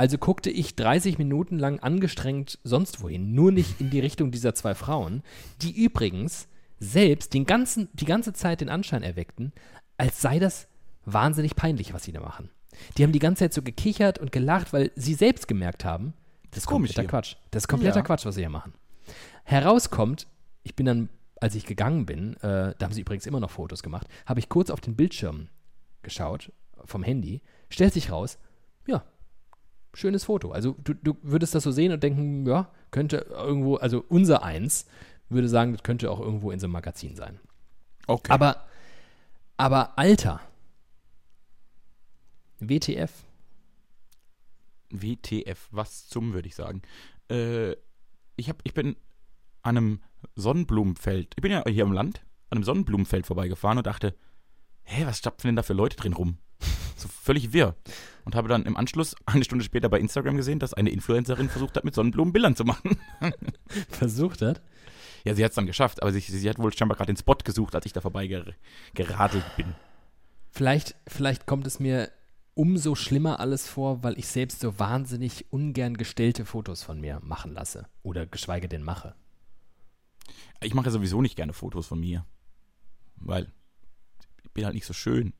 Also guckte ich 30 Minuten lang angestrengt sonst wohin, nur nicht in die Richtung dieser zwei Frauen, die übrigens selbst den ganzen, die ganze Zeit den Anschein erweckten, als sei das wahnsinnig peinlich, was sie da machen. Die haben die ganze Zeit so gekichert und gelacht, weil sie selbst gemerkt haben, das ist Komisch kompletter hier. Quatsch. Das ist kompletter Ja. Quatsch, was sie hier machen. Herauskommt, ich bin dann, als ich gegangen bin, äh, da haben sie übrigens immer noch Fotos gemacht, habe ich kurz auf den Bildschirm geschaut vom Handy, stellt sich raus, ja, schönes Foto. Also du, du würdest das so sehen und denken, ja, könnte irgendwo, also unser Eins würde sagen, das könnte auch irgendwo in so einem Magazin sein. Okay. Aber, aber Alter, WTF, WTF, was zum, würde ich sagen. Äh, ich, hab, ich bin an einem Sonnenblumenfeld, ich bin ja hier am Land, an einem Sonnenblumenfeld vorbeigefahren und dachte, hä, was stapfen denn da für Leute drin rum? So völlig wirr. Und habe dann im Anschluss eine Stunde später bei Instagram gesehen, dass eine Influencerin versucht hat, mit Sonnenblumen Bildern zu machen. versucht hat. Ja, sie hat es dann geschafft, aber sie, sie hat wohl scheinbar gerade den Spot gesucht, als ich da vorbei ger geradelt bin. Vielleicht, vielleicht kommt es mir umso schlimmer alles vor, weil ich selbst so wahnsinnig ungern gestellte Fotos von mir machen lasse. Oder geschweige denn mache. Ich mache sowieso nicht gerne Fotos von mir. Weil ich bin halt nicht so schön.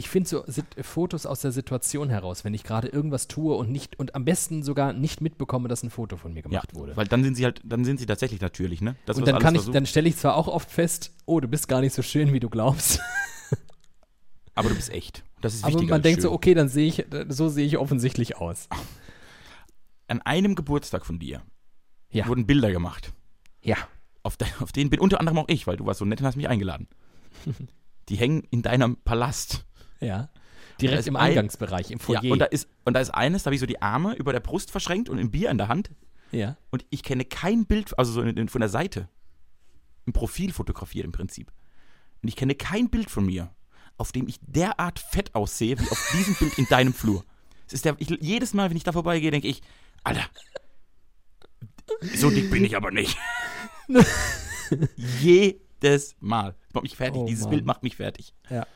Ich finde so Sit- Fotos aus der Situation heraus, wenn ich gerade irgendwas tue und nicht und am besten sogar nicht mitbekomme, dass ein Foto von mir gemacht wurde. Weil dann sind sie halt, dann sind sie tatsächlich natürlich, ne? Das, und dann kann ich, versucht- dann stelle ich zwar auch oft fest, oh, du bist gar nicht so schön, wie du glaubst. aber du bist echt. Das ist Aber wichtiger man denkt schön. so, okay, dann sehe ich, so sehe ich offensichtlich aus. An einem Geburtstag von dir Ja. wurden Bilder gemacht. Ja. Auf, de, auf denen bin unter anderem auch ich, weil du warst so nett und hast mich eingeladen. Die hängen in deinem Palast. Ja. Direkt im ein- Eingangsbereich, im Foyer. Ja, und da ist und da ist eines, da habe ich so die Arme über der Brust verschränkt und ein Bier in der Hand ja. und ich kenne kein Bild, also so in, in, von der Seite. Im Profil fotografiert im Prinzip. Und ich kenne kein Bild von mir, auf dem ich derart fett aussehe, wie auf diesem Bild in deinem Flur. Es ist der, ich, jedes Mal, wenn ich da vorbeigehe, denke ich, Alter, so dick bin ich aber nicht. jedes Mal. Das macht mich fertig. Oh Dieses Mann. Bild macht mich fertig. Ja.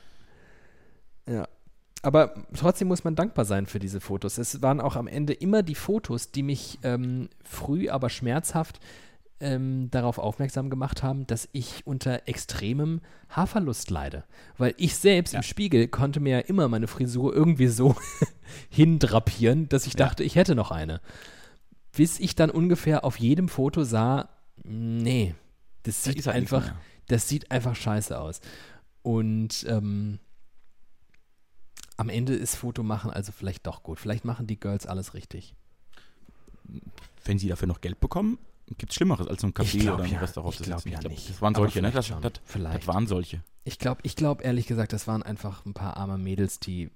Ja. Aber trotzdem muss man dankbar sein für diese Fotos. Es waren auch am Ende immer die Fotos, die mich ähm, früh, aber schmerzhaft ähm, darauf aufmerksam gemacht haben, dass ich unter extremem Haarverlust leide. Weil ich selbst ja. im Spiegel konnte mir ja immer meine Frisur irgendwie so hindrapieren, dass ich dachte, ja. ich hätte noch eine. Bis ich dann ungefähr auf jedem Foto sah, nee, das sieht halt einfach, das sieht einfach scheiße aus. Und ähm, am Ende ist Fotomachen also vielleicht doch gut. Vielleicht machen die Girls alles richtig. Wenn sie dafür noch Geld bekommen, gibt es Schlimmeres als so ein Café glaub, oder ein ja. Restaurant ich sitzen. Ja ich nicht. Das waren solche, ne? Das, das, das, waren solche. Ich glaube, ich glaube ehrlich gesagt, das waren einfach ein paar arme Mädels, die,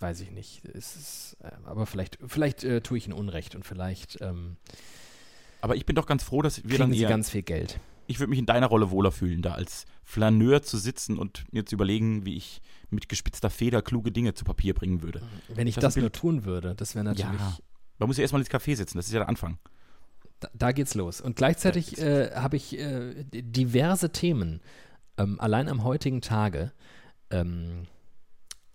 weiß ich nicht, ist, äh, aber vielleicht, vielleicht äh, tue ich ihnen Unrecht und vielleicht. Ähm, aber ich bin doch ganz froh, dass wir dann eher, ganz viel Geld. Ich würde mich in deiner Rolle wohler fühlen, da als Flaneur zu sitzen und mir zu überlegen, wie ich mit gespitzter Feder kluge Dinge zu Papier bringen würde. Wenn ich das, das nur tun würde, das wäre natürlich. Ja, man muss ja erstmal ins Café sitzen, das ist ja der Anfang. Da, da geht's los. Und gleichzeitig äh, habe ich äh, diverse Themen ähm, allein am heutigen Tage ähm,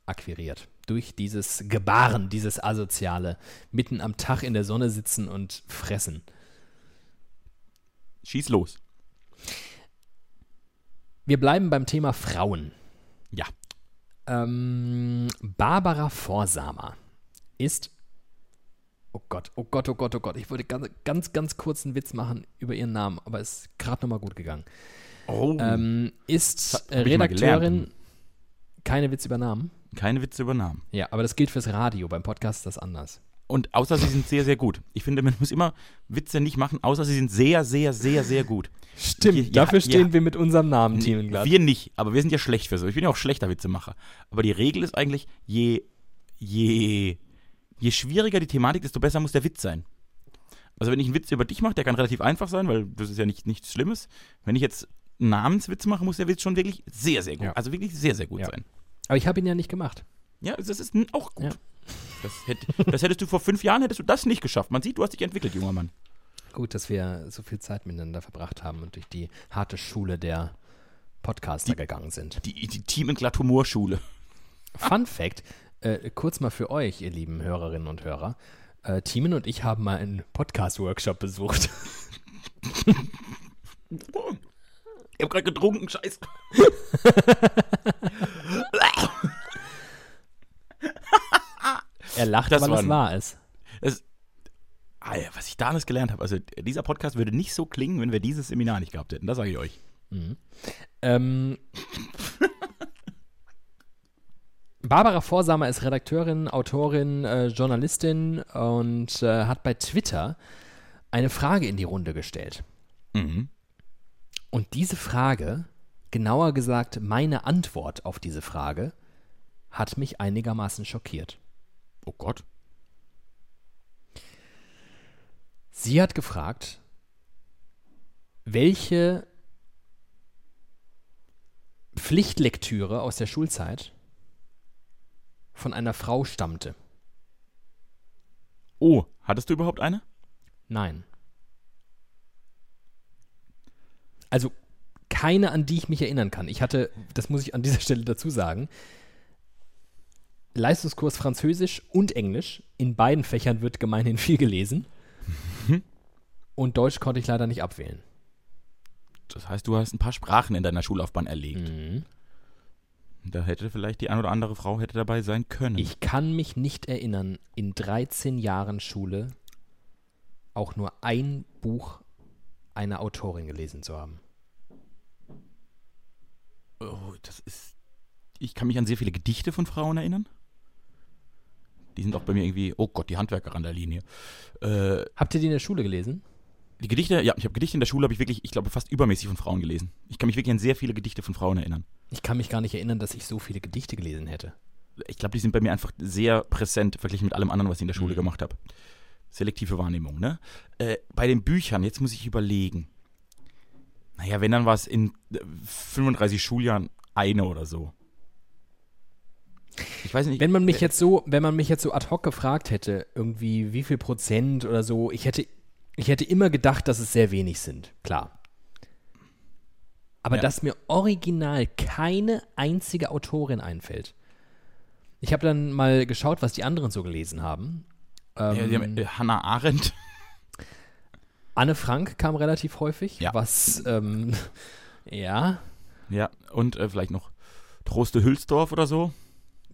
akquiriert. Durch dieses Gebaren, dieses Asoziale, mitten am Tag in der Sonne sitzen und fressen. Schieß los. Wir bleiben beim Thema Frauen. Ja. Ähm, Barbara Vorsamer ist Oh Gott, oh Gott, oh Gott, oh Gott. Ich wollte ganz, ganz, ganz kurz einen Witz machen über ihren Namen, aber es ist gerade nochmal gut gegangen. Oh. Ähm, ist Redakteurin. Keine Witz über Namen? Keine Witze über Namen. Ja, aber das gilt fürs Radio. Beim Podcast ist das anders. Und außer sie sind sehr, sehr gut. Ich finde, man muss immer Witze nicht machen, außer sie sind sehr, sehr, sehr, sehr gut. Stimmt, ich, dafür ja, stehen ja. wir mit unserem Namen Team glatt. Wir nicht, aber wir sind ja schlecht für so. Ich bin ja auch schlechter Witzemacher. Aber die Regel ist eigentlich, je, je je schwieriger die Thematik, desto besser muss der Witz sein. Also wenn ich einen Witz über dich mache, der kann relativ einfach sein, weil das ist ja nicht, nichts Schlimmes. Wenn ich jetzt einen Namenswitz mache, muss der Witz schon wirklich sehr, sehr gut, ja. also wirklich sehr, sehr gut sein. Aber ich habe ihn ja nicht gemacht. Ja, das ist auch gut. Das, hätt, das, hättest du vor fünf Jahren, hättest du das nicht geschafft. Man sieht, du hast dich entwickelt, junger Mann. Gut, dass wir so viel Zeit miteinander verbracht haben und durch die harte Schule der Podcaster die, gegangen sind. Die, die Team- und Glatt-Humor-Schule. Fun Fact, äh, kurz mal für euch, ihr lieben Hörerinnen und Hörer. Äh, Timen und ich haben mal einen Podcast-Workshop besucht. Ich hab gerade getrunken, scheiße. er lacht, das aber das war es. Das, ah was ich da alles gelernt habe. Also dieser Podcast würde nicht so klingen, wenn wir dieses Seminar nicht gehabt hätten. Das sage ich euch. Mhm. Ähm, Barbara Vorsamer ist Redakteurin, Autorin, äh, Journalistin und äh, hat bei Twitter eine Frage in die Runde gestellt. Mhm. Und diese Frage, genauer gesagt meine Antwort auf diese Frage, hat mich einigermaßen schockiert. Oh Gott. Sie hat gefragt, welche Pflichtlektüre aus der Schulzeit von einer Frau stammte. Oh, hattest du überhaupt eine? Nein. Also keine, an die ich mich erinnern kann. Ich hatte, das muss ich an dieser Stelle dazu sagen, Leistungskurs Französisch und Englisch. In beiden Fächern wird gemeinhin viel gelesen. Mhm. und Deutsch konnte ich leider nicht abwählen. Das heißt, du hast ein paar Sprachen in deiner Schullaufbahn erlegt. Mhm. Da hätte vielleicht die ein oder andere Frau hätte dabei sein können. Ich kann mich nicht erinnern, in 13 Jahren Schule auch nur ein Buch einer Autorin gelesen zu haben. Oh, das ist. Ich kann mich an sehr viele Gedichte von Frauen erinnern. Die sind auch bei mir irgendwie, oh Gott, die Handwerker an der Linie. Äh, Habt ihr die in der Schule gelesen? Die Gedichte, ja, ich habe Gedichte in der Schule, habe ich wirklich, ich glaube, fast übermäßig von Frauen gelesen. Ich kann mich wirklich an sehr viele Gedichte von Frauen erinnern. Ich kann mich gar nicht erinnern, dass ich so viele Gedichte gelesen hätte. Ich glaube, die sind bei mir einfach sehr präsent, verglichen mit allem anderen, was ich in der Schule mhm. gemacht habe. Selektive Wahrnehmung, ne? Äh, bei den Büchern, jetzt muss ich überlegen. Naja, wenn dann war es in 35 Schuljahren eine oder so. Ich weiß nicht. Wenn man mich jetzt so, wenn man mich jetzt so ad hoc gefragt hätte, irgendwie wie viel Prozent oder so, ich hätte, ich hätte immer gedacht, dass es sehr wenig sind. Klar. Aber ja. dass mir original keine einzige Autorin einfällt. Ich habe dann mal geschaut, was die anderen so gelesen haben. Ähm, Ja, die haben, äh, Hannah Arendt. Anne Frank kam relativ häufig, Ja. was, ähm, ja, Ja, und äh, vielleicht noch Troste Hülsdorf oder so.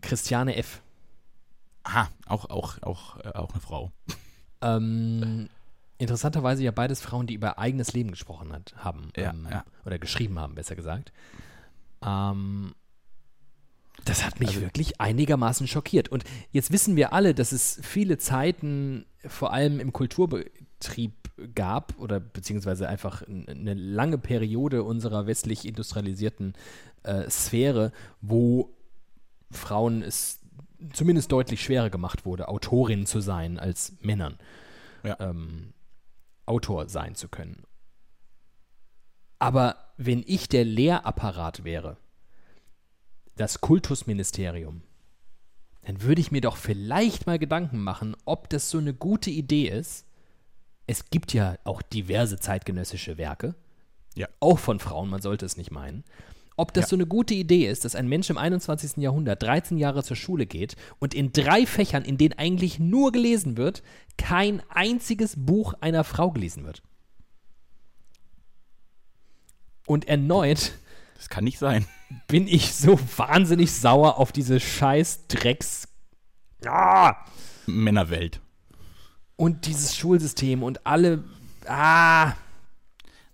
Christiane F. Aha, auch, auch, auch, äh, auch eine Frau. Ähm, interessanterweise ja beides Frauen, die über eigenes Leben gesprochen hat, haben. Ja, ähm, ja. Oder geschrieben haben, besser gesagt. Ähm, das hat mich Also- wirklich einigermaßen schockiert. Und jetzt wissen wir alle, dass es viele Zeiten, vor allem im Kulturbetrieb, gab oder beziehungsweise einfach eine lange Periode unserer westlich industrialisierten äh, Sphäre, wo Frauen es zumindest deutlich schwerer gemacht wurde, Autorin zu sein als Männern Ja. ähm, Autor sein zu können. Aber wenn ich der Lehrapparat wäre, das Kultusministerium, dann würde ich mir doch vielleicht mal Gedanken machen, ob das so eine gute Idee ist. Es gibt ja auch diverse zeitgenössische Werke, Ja. auch von Frauen, man sollte es nicht meinen. Ob das Ja. so eine gute Idee ist, dass ein Mensch im 21. Jahrhundert 13 Jahre zur Schule geht und in drei Fächern, in denen eigentlich nur gelesen wird, kein einziges Buch einer Frau gelesen wird. Und erneut Das kann nicht sein. bin ich so wahnsinnig sauer auf diese scheiß Drecks. Ah! Männerwelt. Und dieses Schulsystem und alle. Ah!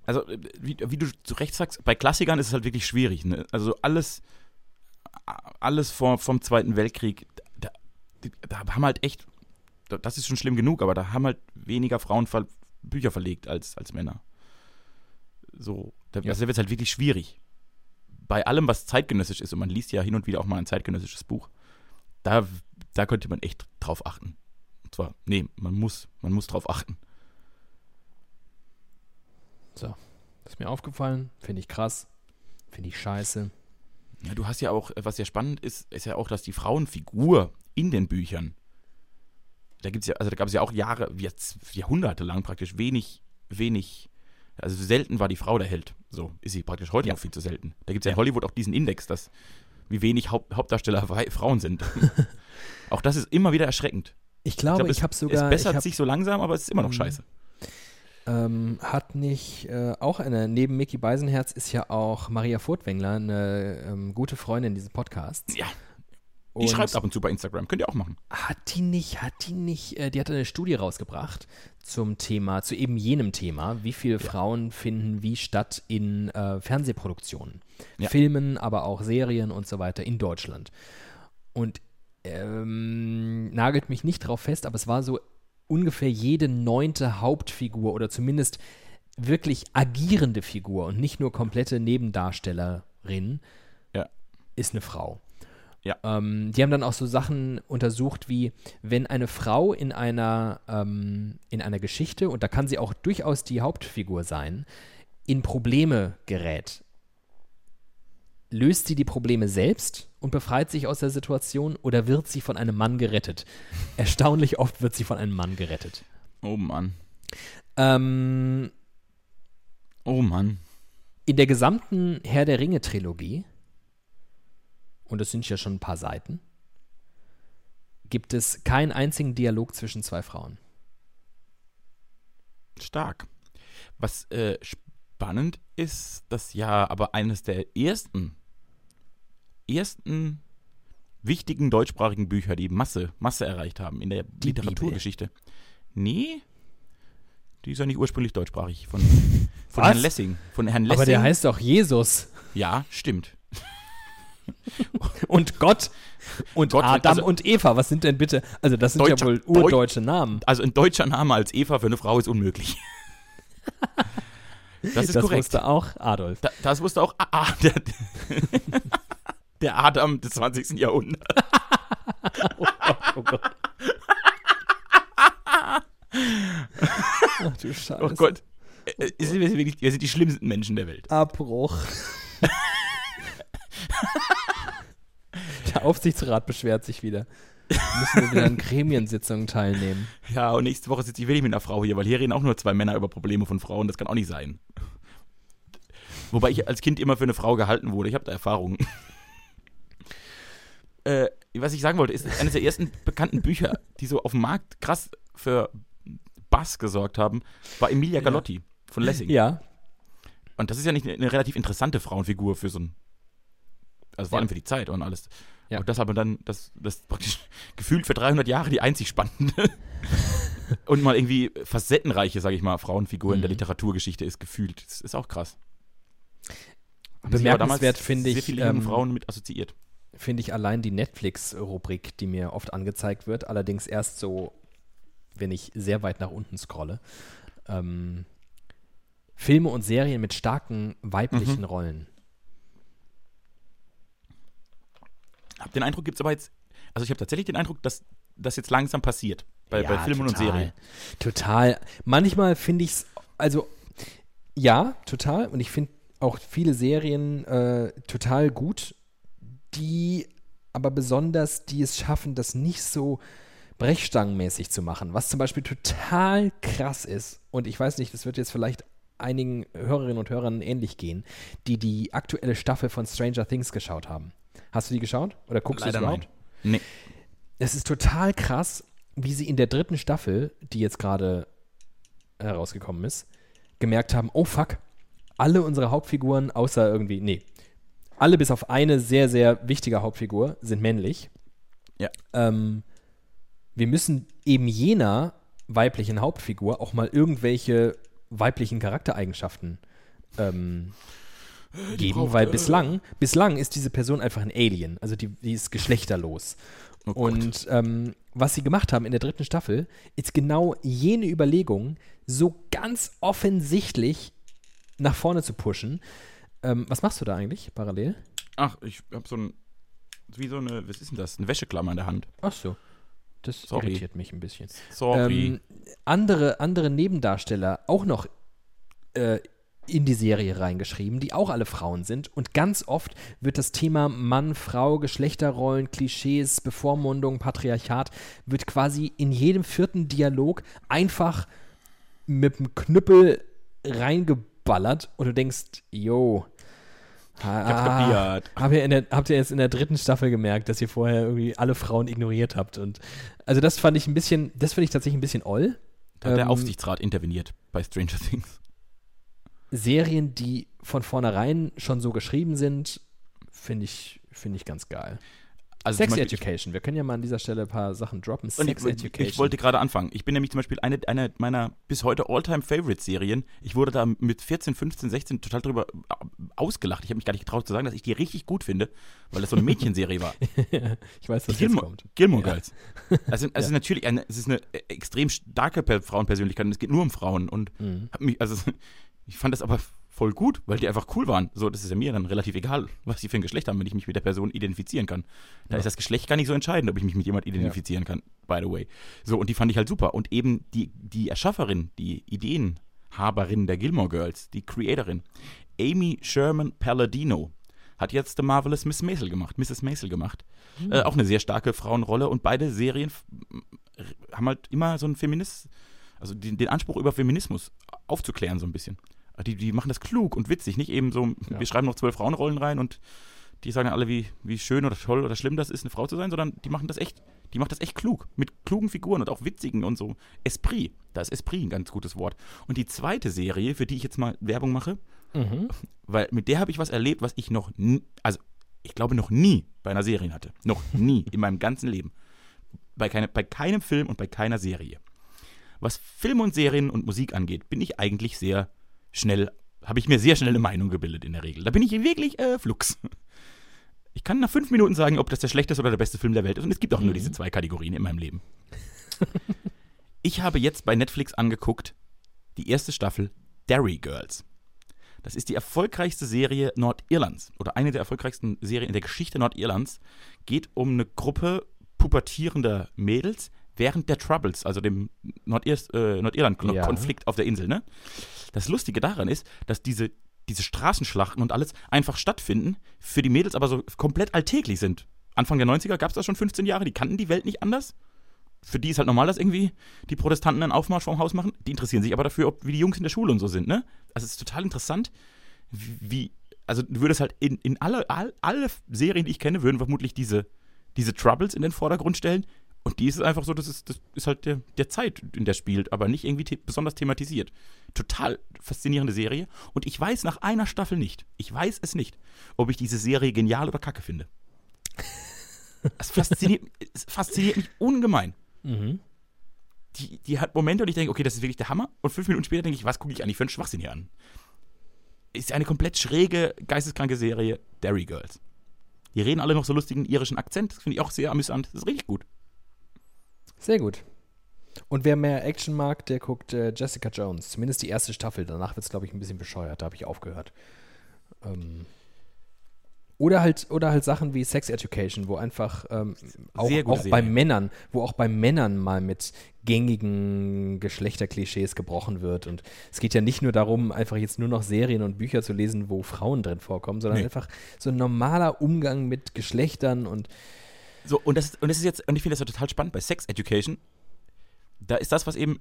Also, äh, wie, wie du zu Recht sagst, bei Klassikern ist es halt wirklich schwierig. Ne? Also alles, alles vor, vom Zweiten Weltkrieg, da, da haben halt echt, da- das ist schon schlimm genug, aber da haben halt weniger Frauen ver Bücher verlegt als, als Männer. So, da, Ja. also da wird es halt wirklich schwierig. Bei allem, was zeitgenössisch ist, und man liest ja hin und wieder auch mal ein zeitgenössisches Buch, da, da könnte man echt drauf achten. Und zwar, nee, man muss, man muss drauf achten. So. Das ist mir aufgefallen. Finde ich krass. Finde ich scheiße. Ja, du hast ja auch, äh, was ja spannend ist, ist ja auch, dass die Frauenfigur in den Büchern, da gibt's ja, also da gab es ja auch Jahre, jetzt Jahrhunderte lang praktisch wenig, wenig, also selten war die Frau der Held. So ist sie praktisch heute Ja. noch viel zu selten. Da gibt es ja in Hollywood auch diesen Index, dass wie wenig Haupt, Hauptdarsteller Frauen sind. auch das ist immer wieder erschreckend. Ich Ich glaube, glaub, ich, es, habe sogar. es bessert ich hab, sich so langsam, aber es ist immer noch Mhm. scheiße. Ähm, hat nicht äh, auch eine, neben Mickey Beisenherz ist ja auch Maria Furtwängler eine ähm, gute Freundin dieses Podcasts. Ja, die Und schreibt ab und zu bei Instagram. Könnt ihr auch machen. Hat die nicht, hat die nicht, äh, die hat eine Studie rausgebracht zum Thema, zu eben jenem Thema, wie viele Frauen finden wie statt in äh, Fernsehproduktionen, Ja. Filmen, aber auch Serien und so weiter in Deutschland. Und ähm, nagelt mich nicht drauf fest, aber es war so ungefähr jede neunte Hauptfigur oder zumindest wirklich agierende Figur und nicht nur komplette Nebendarstellerin Ja. ist eine Frau. Ja. Ähm, die haben dann auch so Sachen untersucht, wie wenn eine Frau in einer, ähm, in einer Geschichte, und da kann sie auch durchaus die Hauptfigur sein, in Probleme gerät. Löst sie die Probleme selbst und befreit sich aus der Situation oder wird sie von einem Mann gerettet? Erstaunlich oft wird sie von einem Mann gerettet. Oh Mann. Ähm, Oh Mann. in der gesamten Herr der Ringe-Trilogie, und das sind ja schon ein paar Seiten, gibt es keinen einzigen Dialog zwischen zwei Frauen. Stark. Was äh, spannend ist, dass ja aber eines der ersten, ersten wichtigen deutschsprachigen Bücher, die Masse, Masse erreicht haben in der Die Literaturgeschichte. Nee, die ist ja nicht ursprünglich deutschsprachig. Von, von? Herrn Lessing. Von Herrn Lessing. Aber der heißt doch Jesus ja, stimmt. und Gott und Gott, Adam also- und Eva. Was sind denn bitte? Also, das sind Deutscher- ja wohl Deu- urdeutsche Namen. Also ein deutscher Name als Eva für eine Frau ist unmöglich. Das ist das korrekt. wusste auch Adolf. Da, das wusste auch ah, ah, der, Adam des 20. Jahrhunderts. Oh Gott. Ach du Scheiße. Oh Gott. Äh, äh, Wir sind, wirklich, wir sind die schlimmsten Menschen der Welt. Abbruch. Der Aufsichtsrat beschwert sich wieder. Müssen wir wieder an Gremiensitzungen teilnehmen. Ja, und nächste Woche sitze ich wirklich mit einer Frau hier, weil hier reden auch nur zwei Männer über Probleme von Frauen. Das kann auch nicht sein. Wobei ich als Kind immer für eine Frau gehalten wurde. Ich habe da Erfahrungen. Äh, was ich sagen wollte, ist eines der ersten bekannten Bücher, die so auf dem Markt krass für Bass gesorgt haben, war Emilia Galotti von Lessing. Ja. Und das ist ja nicht eine, relativ interessante Frauenfigur für so ein, also vor Ja. allem für die Zeit und alles. Ja. Und das aber dann, das, das praktisch gefühlt für 300 Jahre die einzig spannende und mal irgendwie facettenreiche, sage ich mal, Frauenfigur in der Mhm. Literaturgeschichte ist gefühlt. Das ist auch krass. Bemerkenswert finde Sehr ich, viele junge ähm, Frauen mit assoziiert. Finde ich allein die Netflix-Rubrik, die mir oft angezeigt wird, allerdings erst so, wenn ich sehr weit nach unten scrolle. Ähm, Filme und Serien mit starken weiblichen Mhm. Rollen. Hab den Eindruck, gibt es aber jetzt, also ich habe tatsächlich den Eindruck, dass das jetzt langsam passiert bei, bei Ja, Filmen und total. Serien. Total. Manchmal finde ich es, also ja, total. Und ich finde auch viele Serien äh, total gut, die aber besonders, die es schaffen, das nicht so brechstangenmäßig zu machen. Was zum Beispiel total krass ist, und ich weiß nicht, das wird jetzt vielleicht einigen Hörerinnen und Hörern ähnlich gehen, die die aktuelle Staffel von Stranger Things geschaut haben. Hast du die geschaut? Oder guckst du Leider überhaupt? Nee. es ist total krass, wie sie in der dritten Staffel, die jetzt gerade herausgekommen ist, gemerkt haben, oh fuck, alle unsere Hauptfiguren, außer irgendwie, nee, alle bis auf eine sehr, sehr wichtige Hauptfigur sind männlich. Ja. Ähm, wir müssen eben jener weiblichen Hauptfigur auch mal irgendwelche weiblichen Charaktereigenschaften ähm, geben, braucht, weil äh, bislang, bislang ist diese Person einfach ein Alien, also die, die ist geschlechterlos. Oh. Und ähm, was sie gemacht haben in der dritten Staffel, ist genau jene Überlegung so ganz offensichtlich nach vorne zu pushen. Ähm, was machst du da eigentlich parallel? Ach, ich habe so ein, wie so eine, was ist denn das? Eine Wäscheklammer in der Hand. Ach so. Das Sorry. irritiert mich ein bisschen. Sorry. Ähm, andere, andere Nebendarsteller auch noch äh, in die Serie reingeschrieben, die auch alle Frauen sind. Und ganz oft wird das Thema Mann, Frau, Geschlechterrollen, Klischees, Bevormundung, Patriarchat, wird quasi in jedem vierten Dialog einfach mit dem Knüppel reingeballert und du denkst, yo. ich kapiert. Habt ihr, der, habt ihr jetzt in der dritten Staffel gemerkt, dass ihr vorher irgendwie alle Frauen ignoriert habt? Und also das fand ich ein bisschen, das finde ich tatsächlich ein bisschen oll. Da hat der ähm, Aufsichtsrat interveniert bei Stranger Things. Serien, die von vornherein schon so geschrieben sind, finde ich, finde ich ganz geil. Also Sex Education. Wir können ja mal an dieser Stelle ein paar Sachen droppen. Sex ich, Education. ich wollte gerade anfangen. Ich bin nämlich zum Beispiel eine, eine meiner bis heute All-Time-Favorite-Serien. Ich wurde da mit 14, 15, 16 total drüber ausgelacht. Ich habe mich gar nicht getraut zu sagen, dass ich die richtig gut finde, weil das so eine Mädchenserie war. ich weiß, was Die jetzt kommt. Gilmore Ja. Girls. Also, also natürlich, eine, es ist eine extrem starke Per- Frauenpersönlichkeit und es geht nur um Frauen. Und Mhm. mich, also ich fand das aber voll gut, weil die einfach cool waren. So, das ist ja mir dann relativ egal, was sie für ein Geschlecht haben, wenn ich mich mit der Person identifizieren kann. Da Ja. ist das Geschlecht gar nicht so entscheidend, ob ich mich mit jemand identifizieren kann, by the way. So, und die fand ich halt super. Und eben die, die Erschafferin, die Ideenhaberin der Gilmore Girls, die Creatorin, Amy Sherman Palladino, hat jetzt The Marvelous Miss Maisel gemacht, Mrs. Maisel gemacht. Äh, auch eine sehr starke Frauenrolle und beide Serien haben halt immer so einen Feminist, also den, den Anspruch über Feminismus aufzuklären so ein bisschen. Die, die machen das klug und witzig, nicht eben so, Ja. wir schreiben noch zwölf Frauenrollen rein und die sagen dann alle, wie, wie schön oder toll oder schlimm das ist, eine Frau zu sein, sondern die machen das echt, die macht das echt klug, mit klugen Figuren und auch witzigen und so. Esprit, da ist Esprit ein ganz gutes Wort. Und die zweite Serie, für die ich jetzt mal Werbung mache, Mhm. weil mit der habe ich was erlebt, was ich noch nie, also ich glaube noch nie bei einer Serie hatte. Noch nie in meinem ganzen Leben. Bei, keine, bei keinem Film und bei keiner Serie. Was Film und Serien und Musik angeht, bin ich eigentlich sehr schnell, habe ich mir sehr schnell eine Meinung gebildet in der Regel. Da bin ich wirklich äh, flux. Ich kann nach fünf Minuten sagen, ob das der schlechteste oder der beste Film der Welt ist. Und es gibt auch nur Mhm. diese zwei Kategorien in meinem Leben. ich habe jetzt bei Netflix angeguckt, die erste Staffel Derry Girls. Das ist die erfolgreichste Serie Nordirlands oder eine der erfolgreichsten Serien in der Geschichte Nordirlands. Geht um eine Gruppe pubertierender Mädels während der Troubles, also dem Nordir äh, Nordirland-Konflikt auf der Insel. Ne? Das Lustige daran ist, dass diese, diese Straßenschlachten und alles einfach stattfinden, für die Mädels aber so komplett alltäglich sind. Anfang der 90er gab es das schon 15 Jahre, die kannten die Welt nicht anders. Für die ist halt normal, dass irgendwie die Protestanten einen Aufmarsch vorm Haus machen. Die interessieren sich aber dafür, ob, wie die Jungs in der Schule und so sind, ne? Also es ist total interessant, wie, wie also du würdest halt in, in alle, all, alle Serien, die ich kenne, würden vermutlich diese, diese Troubles in den Vordergrund stellen. Und die ist einfach so, das ist, das ist halt der, der Zeit, in der spielt, aber nicht irgendwie the besonders thematisiert. Total faszinierende Serie. Und ich weiß nach einer Staffel nicht, ich weiß es nicht, ob ich diese Serie genial oder kacke finde. Es fasziniert, es fasziniert mich ungemein. Mhm. Die, die hat Momente und ich denke, okay, das ist wirklich der Hammer. Und fünf Minuten später denke ich, was gucke ich eigentlich für einen Schwachsinn hier an? Ist eine komplett schräge, geisteskranke Serie, Derry Girls. Die reden alle noch so lustigen irischen Akzent. Das finde ich auch sehr amüsant. Das ist richtig gut. Sehr gut. Und wer mehr Action mag, der guckt äh, Jessica Jones. Zumindest die erste Staffel. Danach wird es, glaube ich, ein bisschen bescheuert. Da habe ich aufgehört. Ähm oder halt, oder halt Sachen wie Sex Education, wo einfach ähm, auch, auch bei. Männern, wo auch bei Männern mal mit gängigen Geschlechterklischees gebrochen wird. Und es geht ja nicht nur darum, einfach jetzt nur noch Serien und Bücher zu lesen, wo Frauen drin vorkommen, sondern Nee. einfach so ein normaler Umgang mit Geschlechtern und So, und das, und das ist jetzt, und ich finde das ja total spannend bei Sex Education. Da ist das, was eben,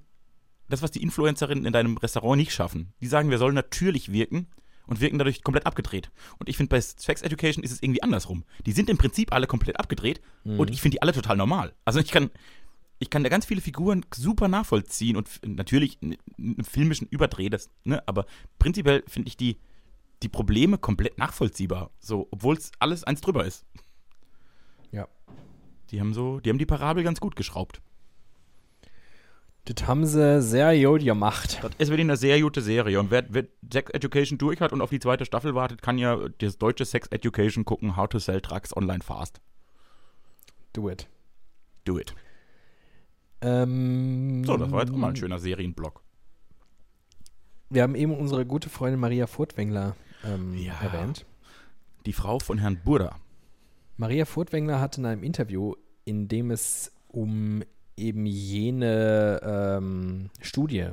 das, was die Influencerinnen in deinem Restaurant nicht schaffen. Die sagen, wir sollen natürlich wirken und wirken dadurch komplett abgedreht. Und ich finde, bei Sex Education ist es irgendwie andersrum. Die sind im Prinzip alle komplett abgedreht und ich finde die alle total normal. Also ich kann, ich kann da ganz viele Figuren super nachvollziehen und natürlich einen filmischen Überdreh, das, ne, aber prinzipiell finde ich die, die Probleme komplett nachvollziehbar. So, obwohl es alles eins drüber ist. Die haben so, die haben die Parabel ganz gut geschraubt. Das haben sie sehr gut gemacht. Das ist wirklich eine sehr gute Serie. Und wer, wer Sex Education durch hat und auf die zweite Staffel wartet, kann ja das deutsche Sex Education gucken, How to Sell Drugs Online Fast. Do it. Do it. Ähm, So, das war jetzt auch mal ein schöner Serienblock. Wir haben eben unsere gute Freundin Maria Furtwängler ähm, Ja. erwähnt. Die Frau von Herrn Burda. Maria Furtwängler hat in einem Interview, in dem es um eben jene ähm, Studie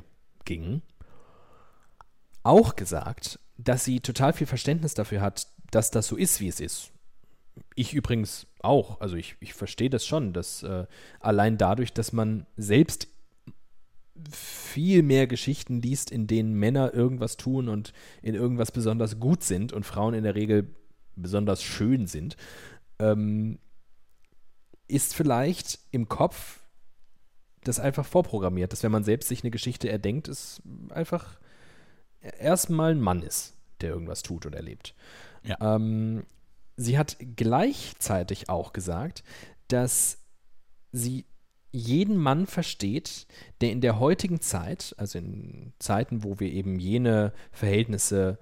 ging, auch gesagt, dass sie total viel Verständnis dafür hat, dass das so ist, wie es ist. Ich übrigens auch. Also ich, ich verstehe das schon, dass äh, allein dadurch, dass man selbst viel mehr Geschichten liest, in denen Männer irgendwas tun und in irgendwas besonders gut sind und Frauen in der Regel besonders schön sind, ähm, ist vielleicht im Kopf das einfach vorprogrammiert, dass wenn man selbst sich eine Geschichte erdenkt, es einfach erstmal ein Mann ist, der irgendwas tut und erlebt. Ja. Ähm, sie hat gleichzeitig auch gesagt, dass sie jeden Mann versteht, der in der heutigen Zeit, also in Zeiten, wo wir eben jene Verhältnisse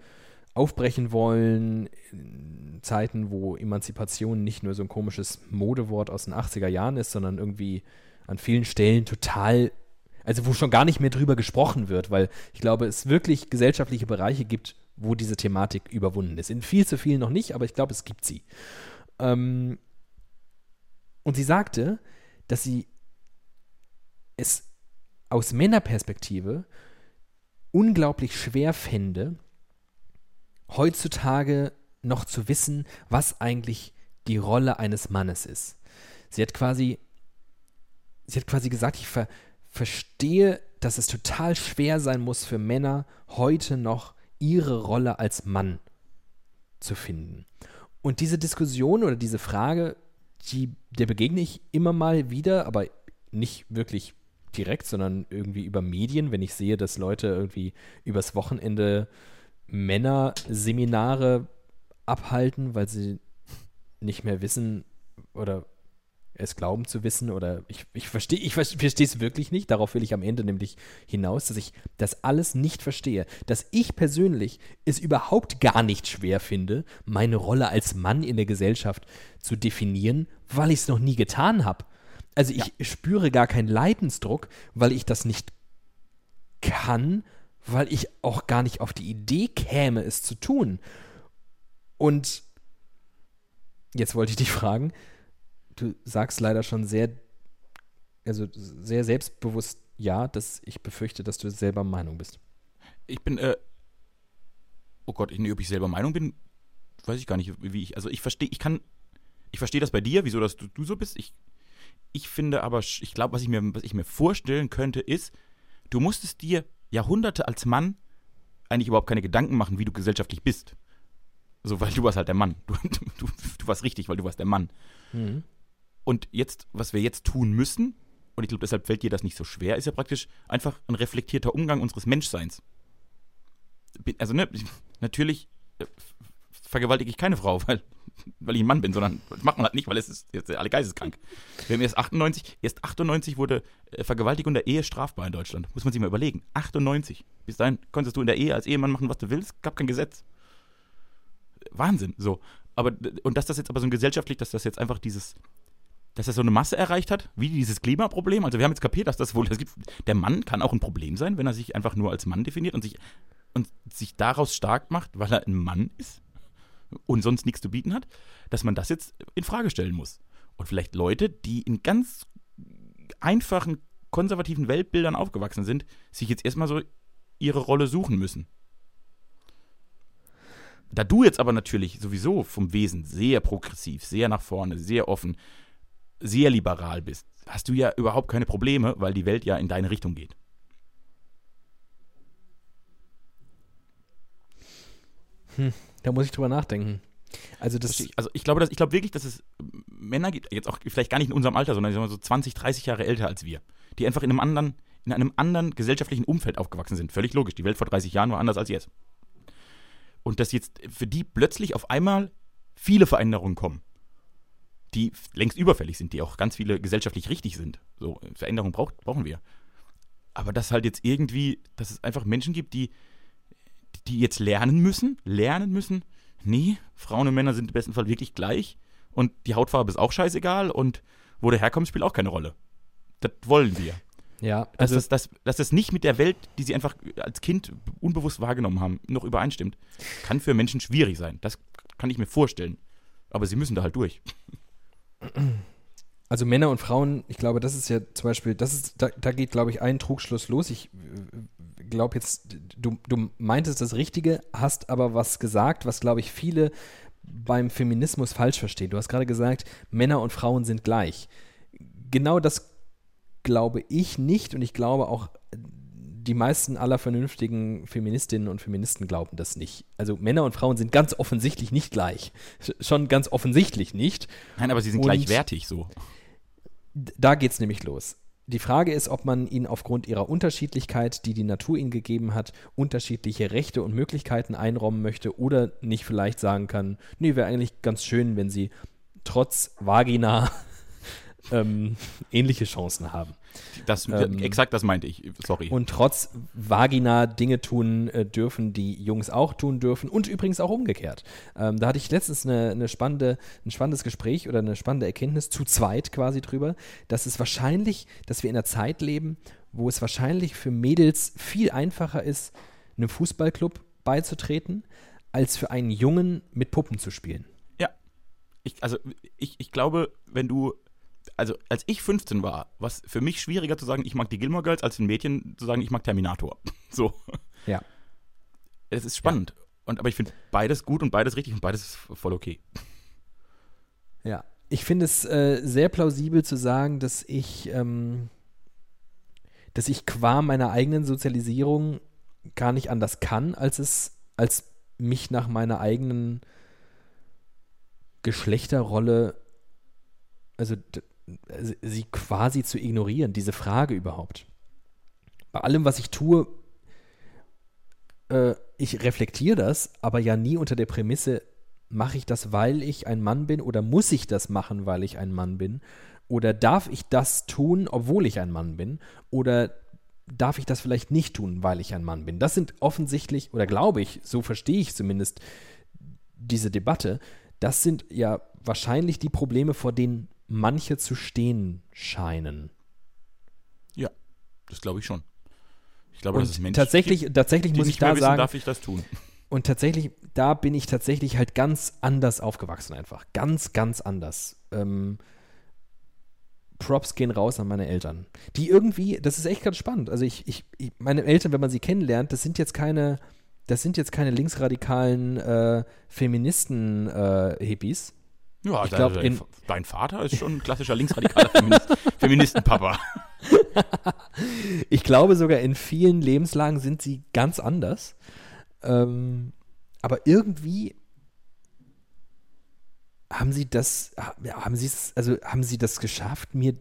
aufbrechen wollen, in Zeiten, wo Emanzipation nicht nur so ein komisches Modewort aus den 80er Jahren ist, sondern irgendwie an vielen Stellen total, also wo schon gar nicht mehr drüber gesprochen wird, weil ich glaube, es wirklich gesellschaftliche Bereiche gibt, wo diese Thematik überwunden ist. In viel zu vielen noch nicht, aber ich glaube, es gibt sie. Ähm, und sie sagte, dass sie es aus Männerperspektive unglaublich schwer fände, heutzutage noch zu wissen, was eigentlich die Rolle eines Mannes ist. Sie hat quasi, sie hat quasi gesagt, ich ver verstehe, dass es total schwer sein muss für Männer, heute noch ihre Rolle als Mann zu finden. Und diese Diskussion oder diese Frage, die, der begegne ich immer mal wieder, aber nicht wirklich direkt, sondern irgendwie über Medien, wenn ich sehe, dass Leute irgendwie übers Wochenende Männerseminare abhalten, weil sie nicht mehr wissen oder es glauben zu wissen oder ich, ich verstehe ich verstehe es wirklich nicht. Darauf will ich am Ende nämlich hinaus, dass ich das alles nicht verstehe. Dass ich persönlich es überhaupt gar nicht schwer finde, meine Rolle als Mann in der Gesellschaft zu definieren, weil ich es noch nie getan habe. Also ich spüre gar keinen Leidensdruck, weil ich das nicht kann, weil ich auch gar nicht auf die Idee käme, es zu tun. Und jetzt wollte ich dich fragen, du sagst leider schon sehr, also sehr selbstbewusst ja, dass ich befürchte, dass du selber Meinung bist. Ich bin, äh, oh Gott, ich, ob ich selber Meinung bin, weiß ich gar nicht, wie ich, also ich verstehe, ich kann, ich verstehe das bei dir, wieso dass du, du so bist. Ich, ich finde aber, ich glaube, was ich mir, was ich mir vorstellen könnte, ist, du musstest dir Jahrhunderte als Mann eigentlich überhaupt keine Gedanken machen, wie du gesellschaftlich bist. So, weil du warst halt der Mann. Du, du, du warst richtig, weil du warst der Mann. Mhm. Und jetzt, was wir jetzt tun müssen, und ich glaube, deshalb fällt dir das nicht so schwer, ist ja praktisch einfach ein reflektierter Umgang unseres Menschseins. Also, ne, natürlich äh, vergewaltige ich keine Frau, weil, weil ich ein Mann bin, sondern das macht man halt nicht, weil es ist jetzt alle geisteskrank. Wir haben erst 98, erst 98 wurde äh, Vergewaltigung der Ehe strafbar in Deutschland. Muss man sich mal überlegen. 98. Bis dahin konntest du in der Ehe als Ehemann machen, was du willst, gab kein Gesetz. Wahnsinn, so. Aber, und dass das jetzt aber so gesellschaftlich, dass das jetzt einfach dieses, dass das so eine Masse erreicht hat, wie dieses Klimaproblem. Also wir haben jetzt kapiert, dass das wohl, das gibt, der Mann kann auch ein Problem sein, wenn er sich einfach nur als Mann definiert und sich, und sich daraus stark macht, weil er ein Mann ist und sonst nichts zu bieten hat, dass man das jetzt in Frage stellen muss. Und vielleicht Leute, die in ganz einfachen, konservativen Weltbildern aufgewachsen sind, sich jetzt erstmal so ihre Rolle suchen müssen. Da du jetzt aber natürlich sowieso vom Wesen sehr progressiv, sehr nach vorne, sehr offen, sehr liberal bist, hast du ja überhaupt keine Probleme, weil die Welt ja in deine Richtung geht. Hm, da muss ich drüber nachdenken. Also, das, also ich glaube, dass, ich glaube wirklich, dass es Männer gibt, jetzt auch vielleicht gar nicht in unserem Alter, sondern so 20, 30 Jahre älter als wir, die einfach in einem anderen, in einem anderen gesellschaftlichen Umfeld aufgewachsen sind. Völlig logisch. Die Welt vor 30 Jahren war anders als jetzt. Und dass jetzt für die plötzlich auf einmal viele Veränderungen kommen, die längst überfällig sind, die auch ganz viele gesellschaftlich richtig sind. So, Veränderungen braucht, brauchen wir. Aber dass halt jetzt irgendwie, dass es einfach Menschen gibt, die, die jetzt lernen müssen, lernen müssen, nee, Frauen und Männer sind im besten Fall wirklich gleich und die Hautfarbe ist auch scheißegal und wo der herkommt, spielt auch keine Rolle. Das wollen wir. Ja, also dass, dass, dass das nicht mit der Welt, die sie einfach als Kind unbewusst wahrgenommen haben, noch übereinstimmt, kann für Menschen schwierig sein. Das kann ich mir vorstellen. Aber sie müssen da halt durch. Also Männer und Frauen, ich glaube, das ist ja zum Beispiel, das ist, da, da geht, glaube ich, ein Trugschluss los. Ich äh, glaube jetzt, du, du meintest das Richtige, hast aber was gesagt, was, glaube ich, viele beim Feminismus falsch verstehen. Du hast gerade gesagt, Männer und Frauen sind gleich. Genau das glaube ich nicht und ich glaube auch, die meisten aller vernünftigen Feministinnen und Feministen glauben das nicht. Also Männer und Frauen sind ganz offensichtlich nicht gleich. Schon ganz offensichtlich nicht. Nein, aber sie sind und gleichwertig so. Da geht es nämlich los. Die Frage ist, ob man ihnen aufgrund ihrer Unterschiedlichkeit, die die Natur ihnen gegeben hat, unterschiedliche Rechte und Möglichkeiten einräumen möchte oder nicht vielleicht sagen kann, nee, wäre eigentlich ganz schön, wenn sie trotz Vagina ähm, ähnliche Chancen haben. Das, ähm, exakt das meinte ich, sorry. Und trotz Vagina Dinge tun äh, dürfen, die Jungs auch tun dürfen und übrigens auch umgekehrt. Ähm, da hatte ich letztens eine, eine, spannende, ein spannendes Gespräch oder eine spannende Erkenntnis zu zweit quasi drüber, dass es wahrscheinlich, dass wir in einer Zeit leben, wo es wahrscheinlich für Mädels viel einfacher ist, einem Fußballclub beizutreten, als für einen Jungen mit Puppen zu spielen. Ja. Ich, also ich, ich glaube, wenn du also als ich 15 war, war es für mich schwieriger zu sagen, ich mag die Gilmore Girls, als ein Mädchen zu sagen, ich mag Terminator. So. Ja. Es ist spannend. Ja. Und, aber ich finde beides gut und beides richtig und beides ist voll okay. Ja. Ich finde es äh, sehr plausibel zu sagen, dass ich, ähm, dass ich qua meiner eigenen Sozialisierung gar nicht anders kann, als es, als mich nach meiner eigenen Geschlechterrolle, also sie quasi zu ignorieren, diese Frage überhaupt. Bei allem, was ich tue, äh, ich reflektiere das, aber ja nie unter der Prämisse, mache ich das, weil ich ein Mann bin oder muss ich das machen, weil ich ein Mann bin? Oder darf ich das tun, obwohl ich ein Mann bin? Oder darf ich das vielleicht nicht tun, weil ich ein Mann bin? Das sind offensichtlich, oder glaube ich, so verstehe ich zumindest diese Debatte, das sind ja wahrscheinlich die Probleme, vor denen manche zu stehen scheinen. Ja, das glaube ich schon. Ich glaube, und dass es Menschen tatsächlich, gibt, tatsächlich muss ich da wissen, sagen, darf ich das tun. Und tatsächlich, da bin ich tatsächlich halt ganz anders aufgewachsen einfach. Ganz, ganz anders. Ähm, Props gehen raus an meine Eltern. Die irgendwie, das ist echt ganz spannend. Also ich, ich, ich meine Eltern, wenn man sie kennenlernt, das sind jetzt keine, das sind jetzt keine linksradikalen äh, Feministen-Hippies, äh, ja, ich glaub, dein, dein Vater ist schon ein klassischer linksradikaler Feminist, Feministenpapa. ich glaube sogar in vielen Lebenslagen sind sie ganz anders. Ähm, aber irgendwie haben sie das, haben sie es, also haben sie das geschafft, mir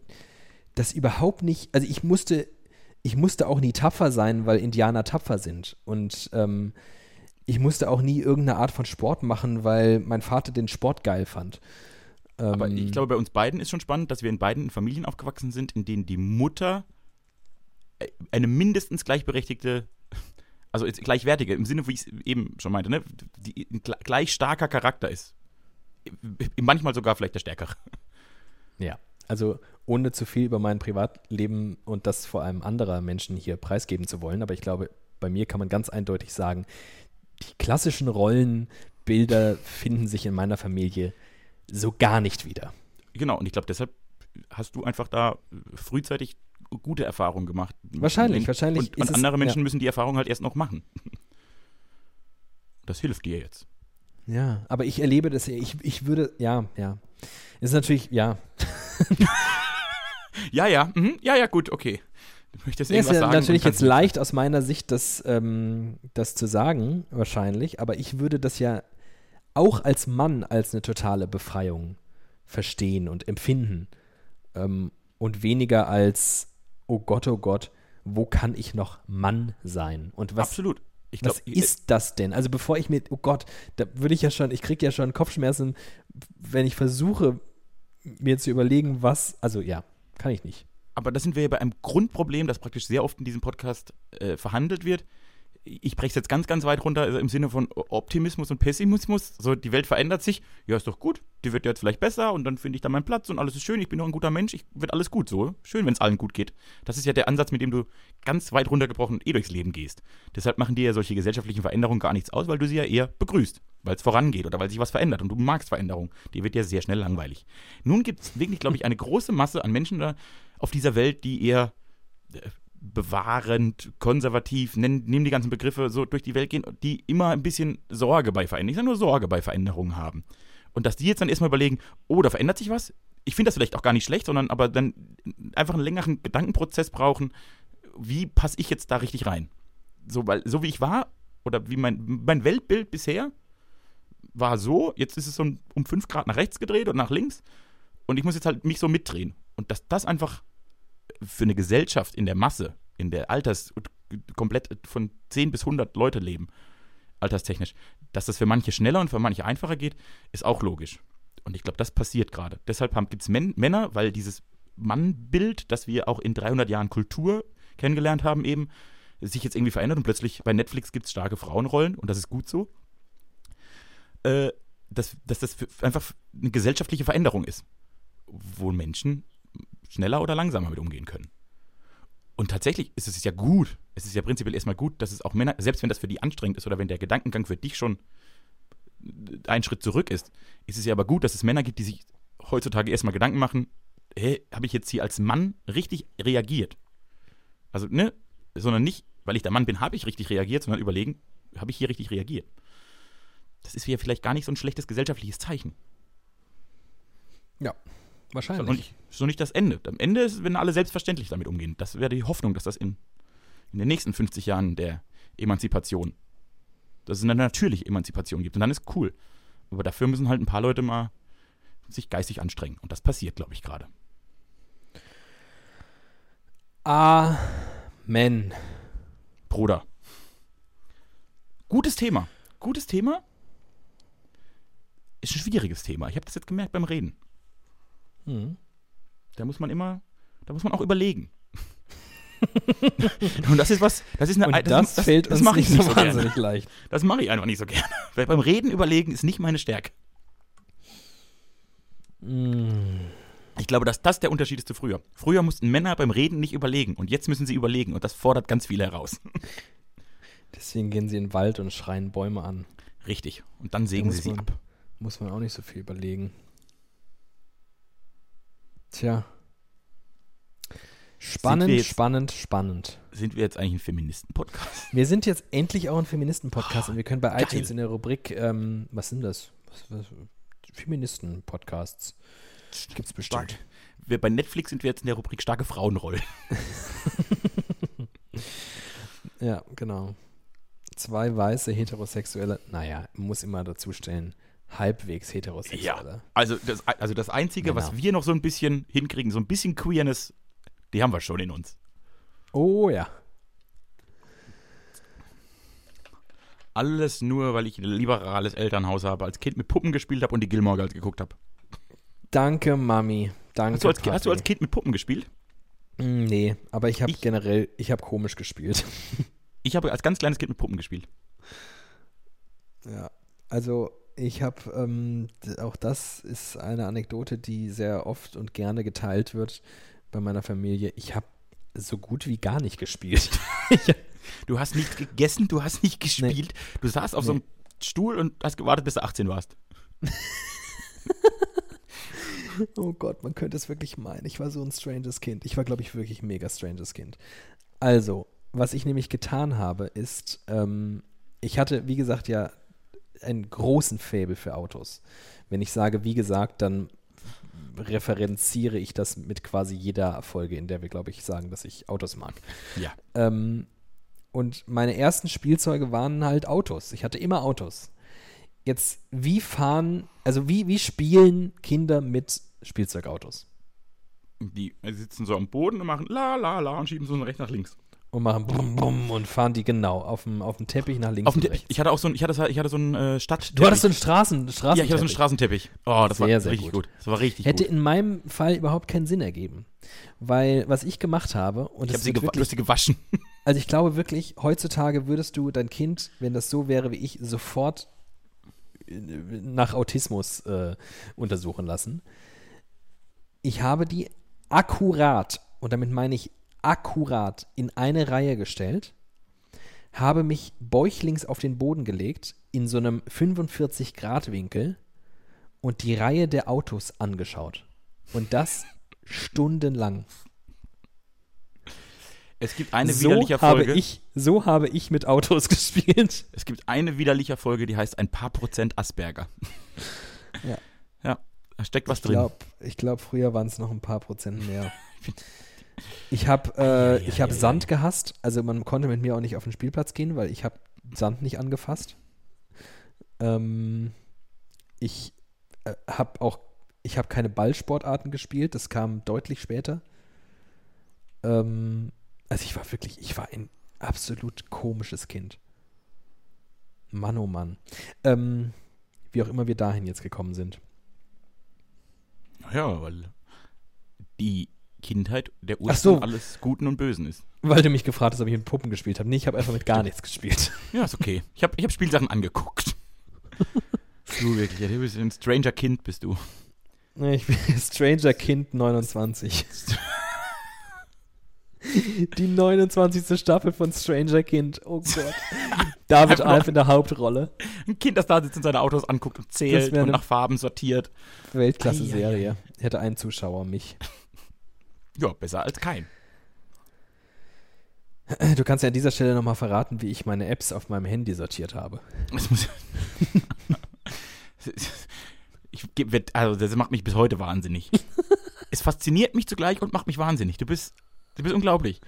das überhaupt nicht, also ich musste, ich musste auch nie tapfer sein, weil Indianer tapfer sind. Und ähm, ich musste auch nie irgendeine Art von Sport machen, weil mein Vater den Sport geil fand. Aber ich glaube, bei uns beiden ist schon spannend, dass wir in beiden Familien aufgewachsen sind, in denen die Mutter äh, eine mindestens gleichberechtigte, also gleichwertige, im Sinne, wie ich es eben schon meinte, ne, die, gleich starker Charakter ist. Manchmal sogar vielleicht der stärkere. Ja, also ohne zu viel über mein Privatleben und das vor allem anderer Menschen hier preisgeben zu wollen, aber ich glaube, bei mir kann man ganz eindeutig sagen, die klassischen Rollenbilder finden sich in meiner Familie so gar nicht wieder. Genau, und ich glaube, deshalb hast du einfach da frühzeitig gute Erfahrungen gemacht. Wahrscheinlich, und, wahrscheinlich. Und, und andere es, Menschen ja. müssen die Erfahrung halt erst noch machen. Das hilft dir jetzt. Ja, aber ich erlebe das, ich, ich würde, ja, ja. Ist natürlich, ja. ja, ja, mhm, ja, ja, gut, okay. Du möchtest ja, irgendwas ist ja sagen natürlich jetzt leicht aus meiner Sicht, das, ähm, das zu sagen, wahrscheinlich, aber ich würde das ja auch als Mann als eine totale Befreiung verstehen und empfinden ähm, und weniger als, oh Gott, oh Gott, wo kann ich noch Mann sein? Und was, Absolut. Glaub, was ist das denn? Also bevor ich mir, oh Gott, da würde ich ja schon, ich kriege ja schon Kopfschmerzen, wenn ich versuche, mir zu überlegen, was, also ja, kann ich nicht. Aber da sind wir ja bei einem Grundproblem, das praktisch sehr oft in diesem Podcast äh, verhandelt wird ich breche es jetzt ganz, ganz weit runter also im Sinne von Optimismus und Pessimismus. So, die Welt verändert sich. Ja, ist doch gut. Die wird jetzt vielleicht besser und dann finde ich da meinen Platz und alles ist schön. Ich bin noch ein guter Mensch. Ich wird alles gut. So schön, wenn es allen gut geht. Das ist ja der Ansatz, mit dem du ganz weit runtergebrochen eh durchs Leben gehst. Deshalb machen dir ja solche gesellschaftlichen Veränderungen gar nichts aus, weil du sie ja eher begrüßt, weil es vorangeht oder weil sich was verändert und du magst Veränderung. Die wird ja sehr schnell langweilig. Nun gibt es wirklich, glaube ich, eine große Masse an Menschen da auf dieser Welt, die eher äh, bewahrend, konservativ, nehmen, die ganzen Begriffe so durch die Welt gehen, die immer ein bisschen Sorge bei Veränderungen, ich sage nur Sorge bei Veränderungen haben. Und dass die jetzt dann erstmal überlegen, oh, da verändert sich was. Ich finde das vielleicht auch gar nicht schlecht, sondern aber dann einfach einen längeren Gedankenprozess brauchen, wie passe ich jetzt da richtig rein? So, weil, so wie ich war, oder wie mein, mein Weltbild bisher war so, jetzt ist es so um fünf Grad nach rechts gedreht und nach links. Und ich muss jetzt halt mich so mitdrehen. Und dass das einfach für eine Gesellschaft in der Masse, in der Alters, komplett von 10 bis 100 Leute leben, alterstechnisch, dass das für manche schneller und für manche einfacher geht, ist auch logisch. Und ich glaube, das passiert gerade. Deshalb gibt es Männer, weil dieses Mannbild, das wir auch in 300 Jahren Kultur kennengelernt haben, eben sich jetzt irgendwie verändert und plötzlich bei Netflix gibt es starke Frauenrollen und das ist gut so. Äh, dass, dass das einfach eine gesellschaftliche Veränderung ist, wo Menschen schneller oder langsamer mit umgehen können. Und tatsächlich ist es ja gut, es ist ja prinzipiell erstmal gut, dass es auch Männer, selbst wenn das für die anstrengend ist oder wenn der Gedankengang für dich schon einen Schritt zurück ist, ist es ja aber gut, dass es Männer gibt, die sich heutzutage erstmal Gedanken machen, hey, habe ich jetzt hier als Mann richtig reagiert? Also, ne, sondern nicht, weil ich der Mann bin, habe ich richtig reagiert, sondern überlegen, habe ich hier richtig reagiert? Das ist ja vielleicht gar nicht so ein schlechtes gesellschaftliches Zeichen. Ja, Wahrscheinlich. So nicht, so nicht das Ende. Am Ende ist, wenn alle selbstverständlich damit umgehen. Das wäre die Hoffnung, dass das in, in den nächsten 50 Jahren der Emanzipation, dass es eine natürliche Emanzipation gibt. Und dann ist cool. Aber dafür müssen halt ein paar Leute mal sich geistig anstrengen. Und das passiert, glaube ich, gerade. Amen. Bruder. Gutes Thema. Gutes Thema. Ist ein schwieriges Thema. Ich habe das jetzt gemerkt beim Reden. Mhm. Da muss man immer, da muss man auch überlegen. und das ist was, das ist eine, und das, das fällt das, das mache ich nicht so wahnsinnig gerne. leicht. Das mache ich einfach nicht so gerne. Weil beim Reden überlegen ist nicht meine Stärke. Mm. Ich glaube, dass das der Unterschied ist zu früher. Früher mussten Männer beim Reden nicht überlegen und jetzt müssen sie überlegen und das fordert ganz viel heraus. Deswegen gehen sie in den Wald und schreien Bäume an. Richtig. Und dann sägen sie man, sie ab. Muss man auch nicht so viel überlegen. Tja. Spannend, jetzt, spannend, spannend. Sind wir jetzt eigentlich ein Feministen-Podcast? Wir sind jetzt endlich auch ein Feministen-Podcast oh, und wir können bei geil. iTunes in der Rubrik, ähm, was sind das? Feministen-Podcasts. Gibt es bestimmt. Wir, bei Netflix sind wir jetzt in der Rubrik starke Frauenrollen. ja, genau. Zwei weiße heterosexuelle, naja, muss immer dazu stellen, halbwegs heterosexuelle. Ja. Also das, also das Einzige, was Männer. wir noch so ein bisschen hinkriegen, so ein bisschen Queerness, die haben wir schon in uns. Oh ja. Alles nur, weil ich ein liberales Elternhaus habe, als Kind mit Puppen gespielt habe und die Gilmore Girls geguckt habe. Danke, Mami. Danke. Hast, du als, hast du als Kind mit Puppen gespielt? Mm, Nee, aber ich habe generell, ich habe komisch gespielt. Ich habe als ganz kleines Kind mit Puppen gespielt. Ja, also ich habe, ähm, auch das ist eine Anekdote, die sehr oft und gerne geteilt wird bei meiner Familie. Ich habe so gut wie gar nicht gespielt. Du hast nicht gegessen, du hast nicht gespielt. Du saßt auf so einem Stuhl und hast gewartet, bis du 18 warst. oh Gott, man könnte es wirklich meinen. Ich war so ein stranges Kind. Ich war, glaube ich, wirklich ein mega stranges Kind. Also, was ich nämlich getan habe, ist, ähm, ich hatte, wie gesagt, ja einen großen Faible für Autos. Wenn ich sage, wie gesagt, dann referenziere ich das mit quasi jeder Folge, in der wir, glaube ich, sagen, dass ich Autos mag. Ja. Ähm, und meine ersten Spielzeuge waren halt Autos. Ich hatte immer Autos. Jetzt, wie fahren, also wie, wie spielen Kinder mit Spielzeugautos? Die sitzen so am Boden und machen la la la und schieben so rechts nach links. Und machen bum bum und fahren die genau auf dem, auf dem Teppich nach links Auf dem Teppich. Ich hatte auch so ein, ich hatte, ich hatte so einen äh, Stadt. Du hattest so einen Straßen, Straßen Ja, ich hatte so einen Straßenteppich. Oh, das Sehr, war sehr richtig gut. gut. Das war richtig Hätte gut. in meinem Fall überhaupt keinen Sinn ergeben. Weil was ich gemacht habe, und Ich habe sie, gewa- wirklich sie gewaschen. Also ich glaube wirklich, heutzutage würdest du dein Kind, wenn das so wäre wie ich, sofort äh, nach Autismus äh, untersuchen lassen. Ich habe die akkurat, und damit meine ich akkurat, in eine Reihe gestellt, habe mich bäuchlings auf den Boden gelegt, in so einem 45-Grad-Winkel und die Reihe der Autos angeschaut. Und das stundenlang Es gibt eine so widerliche habe Folge. ich, so habe ich mit Autos gespielt. Es gibt eine widerliche Folge, die heißt ein paar Prozent Asperger. Ja. Ja, da steckt was Ich drin. glaube, ich glaub, früher waren es noch ein paar Prozent mehr. Ich habe äh, ich hab ja, Sand gehasst. Also man konnte mit mir auch nicht auf den Spielplatz gehen, weil ich habe Sand nicht angefasst. Ähm, ich äh, habe auch, ich habe keine Ballsportarten gespielt. Das kam deutlich später. Ähm, also ich war wirklich, ich war ein absolut komisches Kind. Mann, oh Mann. Ähm, wie auch immer wir dahin jetzt gekommen sind. Ja, weil die Kindheit der Ursprung so. alles Guten und Bösen ist. Weil du mich gefragt hast, ob ich mit Puppen gespielt habe. Nee, ich habe einfach mit gar nichts gespielt. Ja, ist okay. Ich habe ich hab Spielsachen angeguckt. du wirklich, ja, du bist ein Stranger Kind, bist du. Nee, Ich bin Stranger Kind 29. Die 29. Staffel von Stranger Kind. Oh Gott. David Alf in der Hauptrolle. Ein Kind, das da sitzt und seine Autos anguckt und zählt und nach Farben sortiert. Weltklasse-Serie. Hätte einen Zuschauer, mich. Ja, besser als kein. Du kannst ja an dieser Stelle nochmal verraten, wie ich meine Apps auf meinem Handy sortiert habe. Das muss ich, also das macht mich bis heute wahnsinnig. es fasziniert mich zugleich und macht mich wahnsinnig. Du bist, du bist unglaublich.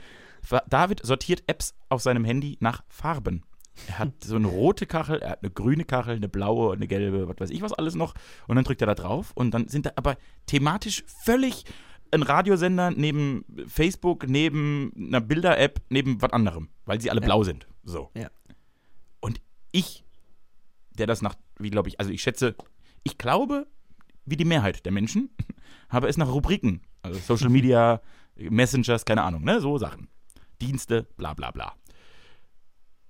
David sortiert Apps auf seinem Handy nach Farben. Er hat so eine rote Kachel, er hat eine grüne Kachel, eine blaue, eine gelbe, was weiß ich was alles noch. Und dann drückt er da drauf und dann sind da aber thematisch völlig ein Radiosender neben Facebook, neben einer Bilder-App, neben was anderem, weil sie alle Ja. blau sind. So. Ja. Und ich, der das nach, wie glaube ich, also ich schätze, ich glaube, wie die Mehrheit der Menschen, habe es nach Rubriken, also Social Media, Messengers, keine Ahnung, ne, so Sachen. Dienste, bla bla bla.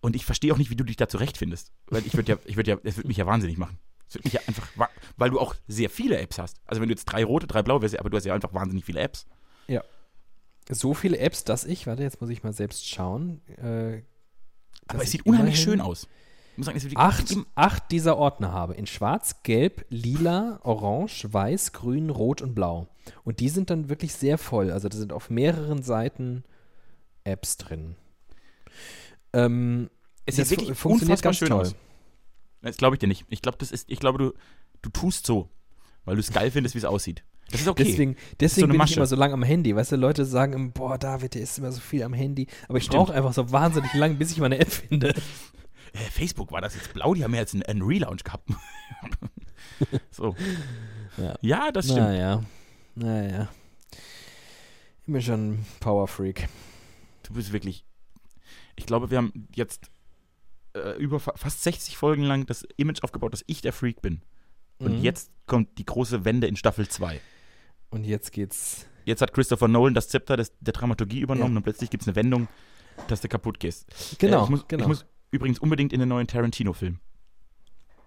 Und ich verstehe auch nicht, wie du dich da zurechtfindest. Weil ich würde ja, ich würde ja, das würde mich ja wahnsinnig machen. Das würde mich ja einfach, weil du auch sehr viele Apps hast. Also wenn du jetzt drei rote, drei blaue wärst, aber du hast ja einfach wahnsinnig viele Apps. So viele Apps, dass ich, warte, jetzt muss ich mal selbst schauen. Äh, Aber es sieht unheimlich schön aus. Ich muss sagen, es wird Acht, acht dieser Ordner habe. In schwarz, gelb, lila, orange, weiß, grün, rot und blau. Und die sind dann wirklich sehr voll. Also da sind auf mehreren Seiten Apps drin. Ähm, Es sieht wirklich fu- funktioniert ganz schön toll. aus. Das glaube ich dir nicht. Ich glaube, das ist, ich glaube, du, du tust so, weil du es geil findest, wie es aussieht. Das ist okay. Deswegen, so deswegen eine bin ich immer so lang am Handy. Weißt du, Leute sagen, immer, boah, David, der ist immer so viel am Handy. Aber ich brauche einfach so wahnsinnig lang, bis ich meine App finde. äh, Facebook war das jetzt blau, die haben ja jetzt einen, einen Relaunch gehabt. So. Ja. Ja, das stimmt. Naja. Naja. Ich bin schon ein Powerfreak. Du bist wirklich. Ich glaube, wir haben jetzt äh, über fa fast 60 Folgen lang das Image aufgebaut, dass ich der Freak bin. Und Mhm. jetzt kommt die große Wende in Staffel 2. Und jetzt geht's. Jetzt hat Christopher Nolan das Zepter des, der Dramaturgie übernommen Ja. und plötzlich gibt es eine Wendung, dass du kaputt gehst. Genau, Äh, ich, muss, genau. ich muss übrigens unbedingt in den neuen Tarantino-Film.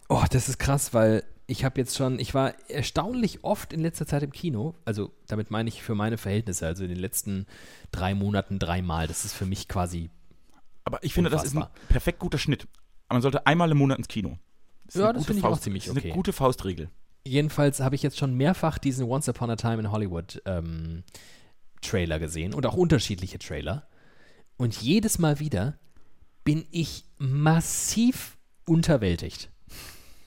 Oh, das ist krass, weil ich habe jetzt schon, ich war erstaunlich oft in letzter Zeit im Kino. Also damit meine ich für meine Verhältnisse, also in den letzten drei Monaten dreimal. Das ist für mich quasi. Aber ich finde, das ist ein Unfassbar. perfekt guter Schnitt. Man sollte einmal im Monat ins Kino. Das ist Ja, eine das gute finde ich auch ziemlich das ist okay. eine gute Faustregel. Jedenfalls habe ich jetzt schon mehrfach diesen Once Upon a Time in Hollywood ähm, Trailer gesehen und auch unterschiedliche Trailer. Und jedes Mal wieder bin ich massiv unterwältigt.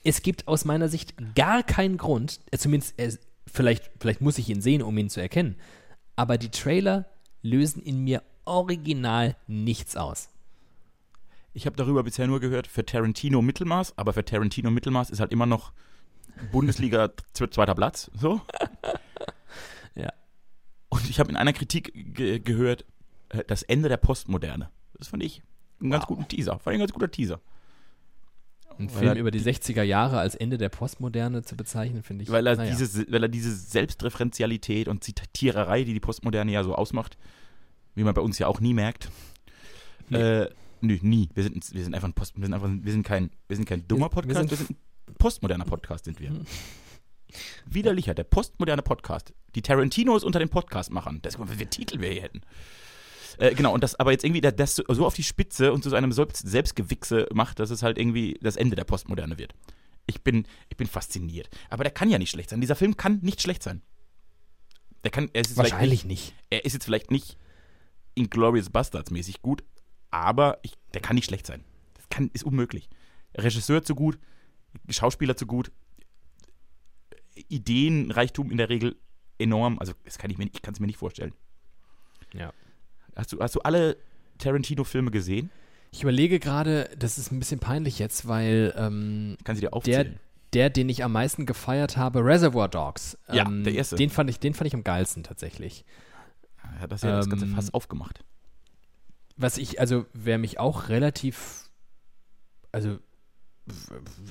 Es gibt aus meiner Sicht gar keinen Grund, äh, zumindest äh, vielleicht, vielleicht muss ich ihn sehen, um ihn zu erkennen, aber die Trailer lösen in mir original nichts aus. Ich habe darüber bisher nur gehört, für Tarantino Mittelmaß, aber für Tarantino Mittelmaß ist halt immer noch Bundesliga zweiter Platz. So. Ja. Und ich habe in einer Kritik ge gehört, äh, das Ende der Postmoderne. Das fand ich einen ganz Wow. guten Teaser. Fand ich ein ganz guter Teaser. Ein Film er- über die 60er Jahre als Ende der Postmoderne zu bezeichnen, finde ich. Weil er, naja. diese, weil er diese Selbstreferenzialität und Zitiererei, die die Postmoderne ja so ausmacht, wie man bei uns ja auch nie merkt. Nee. Äh, nö, nie. Wir sind, wir sind einfach ein Post, wir sind einfach, wir sind kein, wir sind kein dummer Wir- wir Podcast, wir sind- sind, ein postmoderner Podcast sind wir. Widerlicher, der postmoderne Podcast. Die Tarantinos unter den Podcastmachern. Das wie viele Titel wir hier hätten. Äh, genau, und das aber jetzt irgendwie das so auf die Spitze und zu so einem Selbst- Selbstgewichse macht, dass es halt irgendwie das Ende der Postmoderne wird. Ich bin, ich bin fasziniert. Aber der kann ja nicht schlecht sein. Dieser Film kann nicht schlecht sein. Der kann, er ist Wahrscheinlich nicht. er ist jetzt vielleicht nicht Inglourious Bastards mäßig gut, aber ich, der kann nicht schlecht sein. Das kann, ist unmöglich. Regisseur zu gut, Schauspieler zu gut, Ideenreichtum in der Regel enorm. Also das kann ich mir, nicht- ich kann es mir nicht vorstellen. Ja. Hast du, hast du alle Tarantino-Filme gesehen? Ich überlege gerade, das ist ein bisschen peinlich jetzt, weil ähm, Kann sie dir der, aufzählen? der, den ich am meisten gefeiert habe, Reservoir Dogs. Ja, ähm, der erste. Den fand, ich, den fand ich am geilsten tatsächlich. Er hat das ja das ganze ähm, Fass aufgemacht. Was ich, also wer mich auch relativ, also,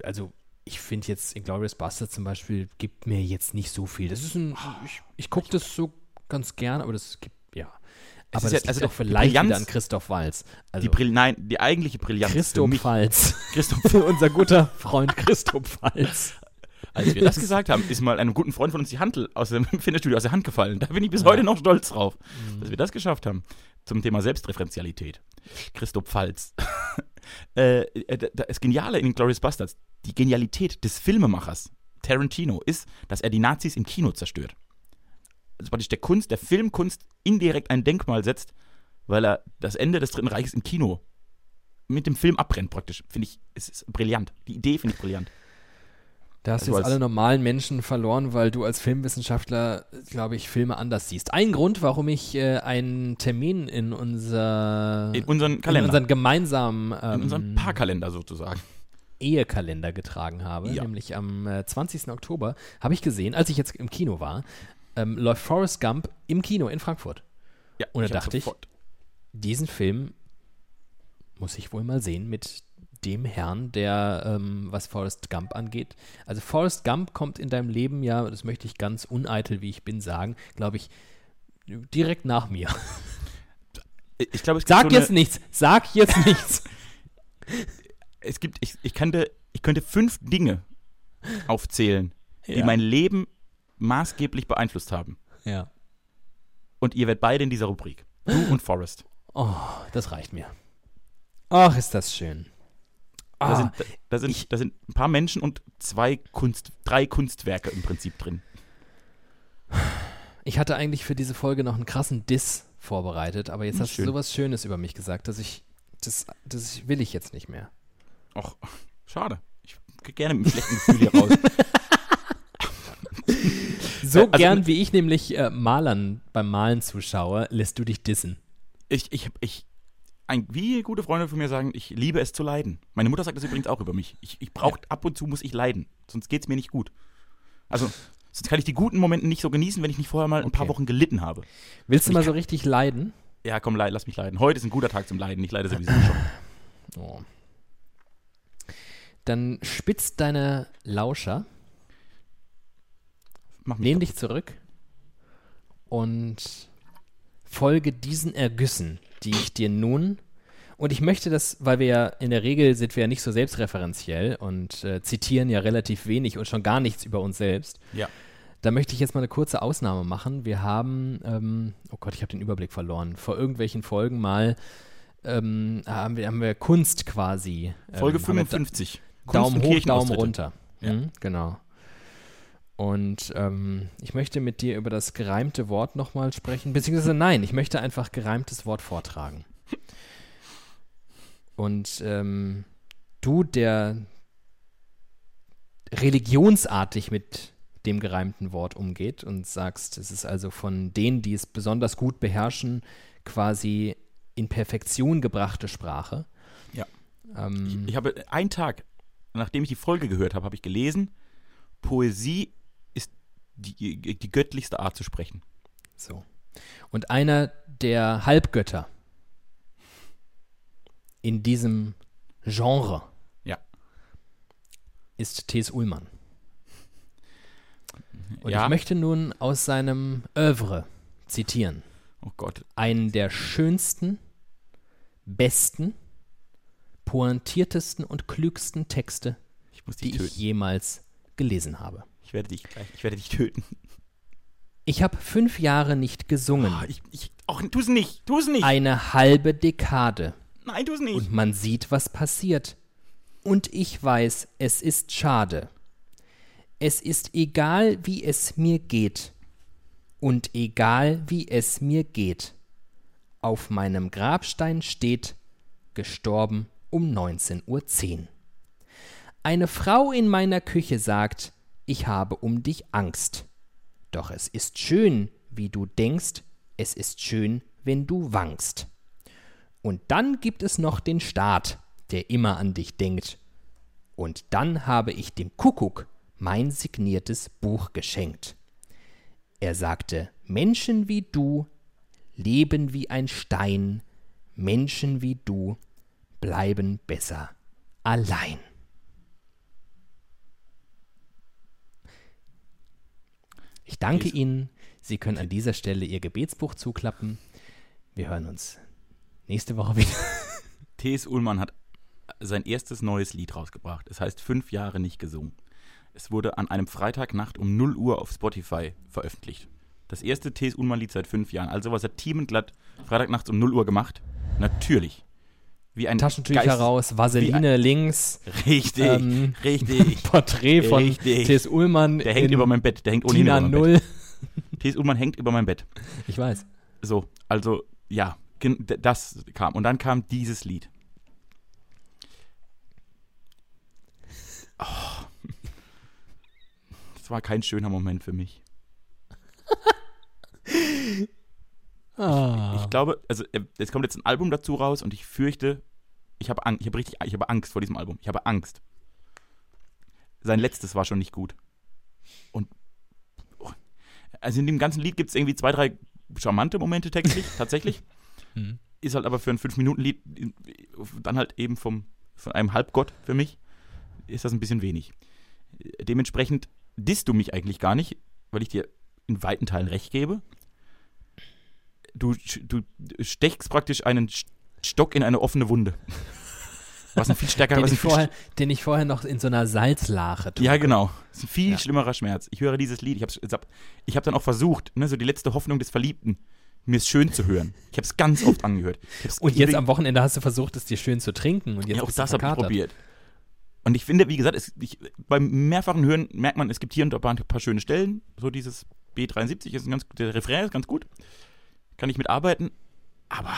also ich finde jetzt Inglourious Basterds zum Beispiel gibt mir jetzt nicht so viel. Das ist ein, ich, ich gucke das so ganz gern, aber das gibt, ja. Es Aber ist das ja- also die vielleicht wieder Brillanz- an Christoph Walz. Also die Brill nein, die eigentliche Brillanz Christoph Walz. Christoph, Unser guter Freund Christoph Walz. Als wir das gesagt haben, ist mal einem guten Freund von uns die Hantel aus dem Fitnessstudio aus der Hand gefallen. Da bin ich bis heute noch stolz drauf, dass wir das geschafft haben. Zum Thema Selbstreferenzialität. Christoph Pfalz. äh, äh, da- das Geniale in Glorious Bastards, die Genialität des Filmemachers Tarantino ist, dass er die Nazis im Kino zerstört. Also praktisch der Kunst, der Filmkunst indirekt ein Denkmal setzt, weil er das Ende des Dritten Reiches im Kino mit dem Film abbrennt praktisch. Finde ich, es ist brillant. Die Idee finde ich brillant. Da hast du jetzt alle normalen Menschen verloren, weil du als Filmwissenschaftler, glaube ich, Filme anders siehst. Ein Grund, warum ich äh, einen Termin in unser In unseren in Kalender. unseren gemeinsamen ähm, in unserem Paarkalender sozusagen. Ehekalender getragen habe, Ja. nämlich am äh, 20. Oktober, habe ich gesehen, als ich jetzt im Kino war, ähm, läuft Forrest Gump im Kino in Frankfurt. Ja, Und da dachte ich- Diesen Film muss ich wohl mal sehen mit dem Herrn, der, ähm, was Forrest Gump angeht. Also Forrest Gump kommt in deinem Leben ja, das möchte ich ganz uneitel, wie ich bin, sagen, glaube ich, direkt nach mir. Ich glaube, Sag jetzt nichts, sag jetzt nichts. es gibt, ich, ich, könnte, ich könnte fünf Dinge aufzählen, die Ja. mein Leben maßgeblich beeinflusst haben. Ja. Und ihr werdet beide in dieser Rubrik. Du und Forrest. Oh, das reicht mir. Ach, ist das schön. Da, Ah, sind, da, da, sind, da sind ein paar Menschen und zwei Kunst, drei Kunstwerke im Prinzip drin. ich hatte eigentlich für diese Folge noch einen krassen Diss vorbereitet, aber jetzt Hm, hast schön. du sowas Schönes über mich gesagt, dass ich, das, das will ich jetzt nicht mehr. Och, schade. Ich gehe gerne mit einem schlechten Gefühl hier raus. So also- gern, wie ich nämlich äh, Malern beim Malen zuschaue, lässt du dich dissen. Ich, ich, ich, ein, wie gute Freunde von mir sagen, ich liebe es zu leiden. Meine Mutter sagt das übrigens auch über mich. Ich, ich brauche, ab und zu muss ich leiden, sonst geht es mir nicht gut. Also, sonst kann ich die guten Momente nicht so genießen, wenn ich nicht vorher mal ein paar Okay. Wochen gelitten habe. Willst du mal so richtig leiden? Ja, komm, leid, lass mich leiden. Heute ist ein guter Tag zum Leiden. Ich leide sowieso schon. Oh. Dann spitz deine Lauscher, Mach mich lehn dich zurück und folge diesen Ergüssen, die ich dir nun und ich möchte das, weil wir ja in der Regel sind wir ja nicht so selbstreferenziell und äh, zitieren ja relativ wenig und schon gar nichts über uns selbst. Ja. Da möchte ich jetzt mal eine kurze Ausnahme machen. Wir haben, ähm, oh Gott, ich habe den Überblick verloren, vor irgendwelchen Folgen mal ähm, haben, wir, haben wir Kunst quasi. ähm, Folge haben wir da- 55. Kunst Daumen hoch, Daumen runter. Ja. Mhm, genau. Und ähm, ich möchte mit dir über das gereimte Wort nochmal sprechen, beziehungsweise nein, ich möchte einfach gereimtes Wort vortragen. Und ähm, du, der religionsartig mit dem gereimten Wort umgeht und sagst, es ist also von denen, die es besonders gut beherrschen, quasi in Perfektion gebrachte Sprache. Ja. Ähm, Ich habe einen Tag, nachdem ich die Folge gehört habe, habe ich gelesen, Poesie die, die göttlichste Art zu sprechen. So. Und einer der Halbgötter in diesem Genre Ja. ist T.S. Ullmann. Und ja. ich möchte nun aus seinem Övre zitieren. oh Gott. Einen der schönsten, besten, pointiertesten und klügsten Texte, Ich die dich ich jemals gelesen habe. Ich werde dich gleich, ich werde dich töten. Ich habe fünf Jahre nicht gesungen. Ah, ich, ich, auch, tu es nicht, tu es nicht. Eine halbe Dekade. Nein, tu es nicht. Und man sieht, was passiert. Und ich weiß, es ist schade. Es ist egal, wie es mir geht. Und egal, wie es mir geht. Auf meinem Grabstein steht, gestorben um 19.10 Uhr. Eine Frau in meiner Küche sagt, ich habe um dich Angst. Doch es ist schön, wie du denkst, es ist schön, wenn du wankst. Und dann gibt es noch den Staat, der immer an dich denkt. Und dann habe ich dem Kuckuck mein signiertes Buch geschenkt. Er sagte, Menschen wie du leben wie ein Stein, Menschen wie du bleiben besser allein. Ich danke Ihnen. Sie können an dieser Stelle Ihr Gebetsbuch zuklappen. Wir hören uns nächste Woche wieder. T.S. Ullmann hat sein erstes neues Lied rausgebracht. Es heißt Fünf Jahre nicht gesungen. Es wurde an einem Freitagnacht um 0 Uhr auf Spotify veröffentlicht. Das erste T.S. Ullmann-Lied seit fünf Jahren. Also was hat Team Glatt Freitagnachts um 0 Uhr gemacht? Natürlich. Wie ein Taschentücher Geist- raus, Vaseline links, Richtig, Ähm, richtig. Porträt von Richtig. T.S. Ullmann. Der hängt über meinem Bett. Der hängt ohnehin Tina über meinem Null. Bett. T.S. Ullmann hängt über meinem Bett. Ich weiß. So, also ja, das kam. Und dann kam dieses Lied. Oh. Das war kein schöner Moment für mich. Ah. Ich glaube, also äh, es kommt jetzt ein Album dazu raus und ich fürchte, ich habe Angst, ich habe richtig, ich habe Angst vor diesem Album. Ich habe Angst. Sein letztes war schon nicht gut. Und oh, also in dem ganzen Lied gibt es irgendwie zwei, drei charmante Momente textlich, tatsächlich. Hm. Ist halt aber für ein 5-Minuten-Lied dann halt eben vom, von einem Halbgott für mich, ist das ein bisschen wenig. Dementsprechend disst du mich eigentlich gar nicht, weil ich dir in weiten Teilen recht gebe. Du, du stechst praktisch einen Stock in eine offene Wunde. Was ein viel stärkerer, Den ich, vorher, den ich vorher noch in so einer Salzlache trug. ja, genau. Das ist ein viel Ja. schlimmerer Schmerz. Ich höre dieses Lied. Ich habe ich hab, dann auch versucht, ne, so die letzte Hoffnung des Verliebten, mir es schön zu hören. Ich habe es ganz oft angehört. Und jetzt am Wochenende hast du versucht, es dir schön zu trinken. Und jetzt ja, auch das habe ich probiert. Und ich finde, wie gesagt, es, ich, beim mehrfachen Hören merkt man, es gibt hier und da ein paar schöne Stellen. So dieses B73 ist ein ganz, der Refrain ist ganz gut. Kann ich mitarbeiten. Aber,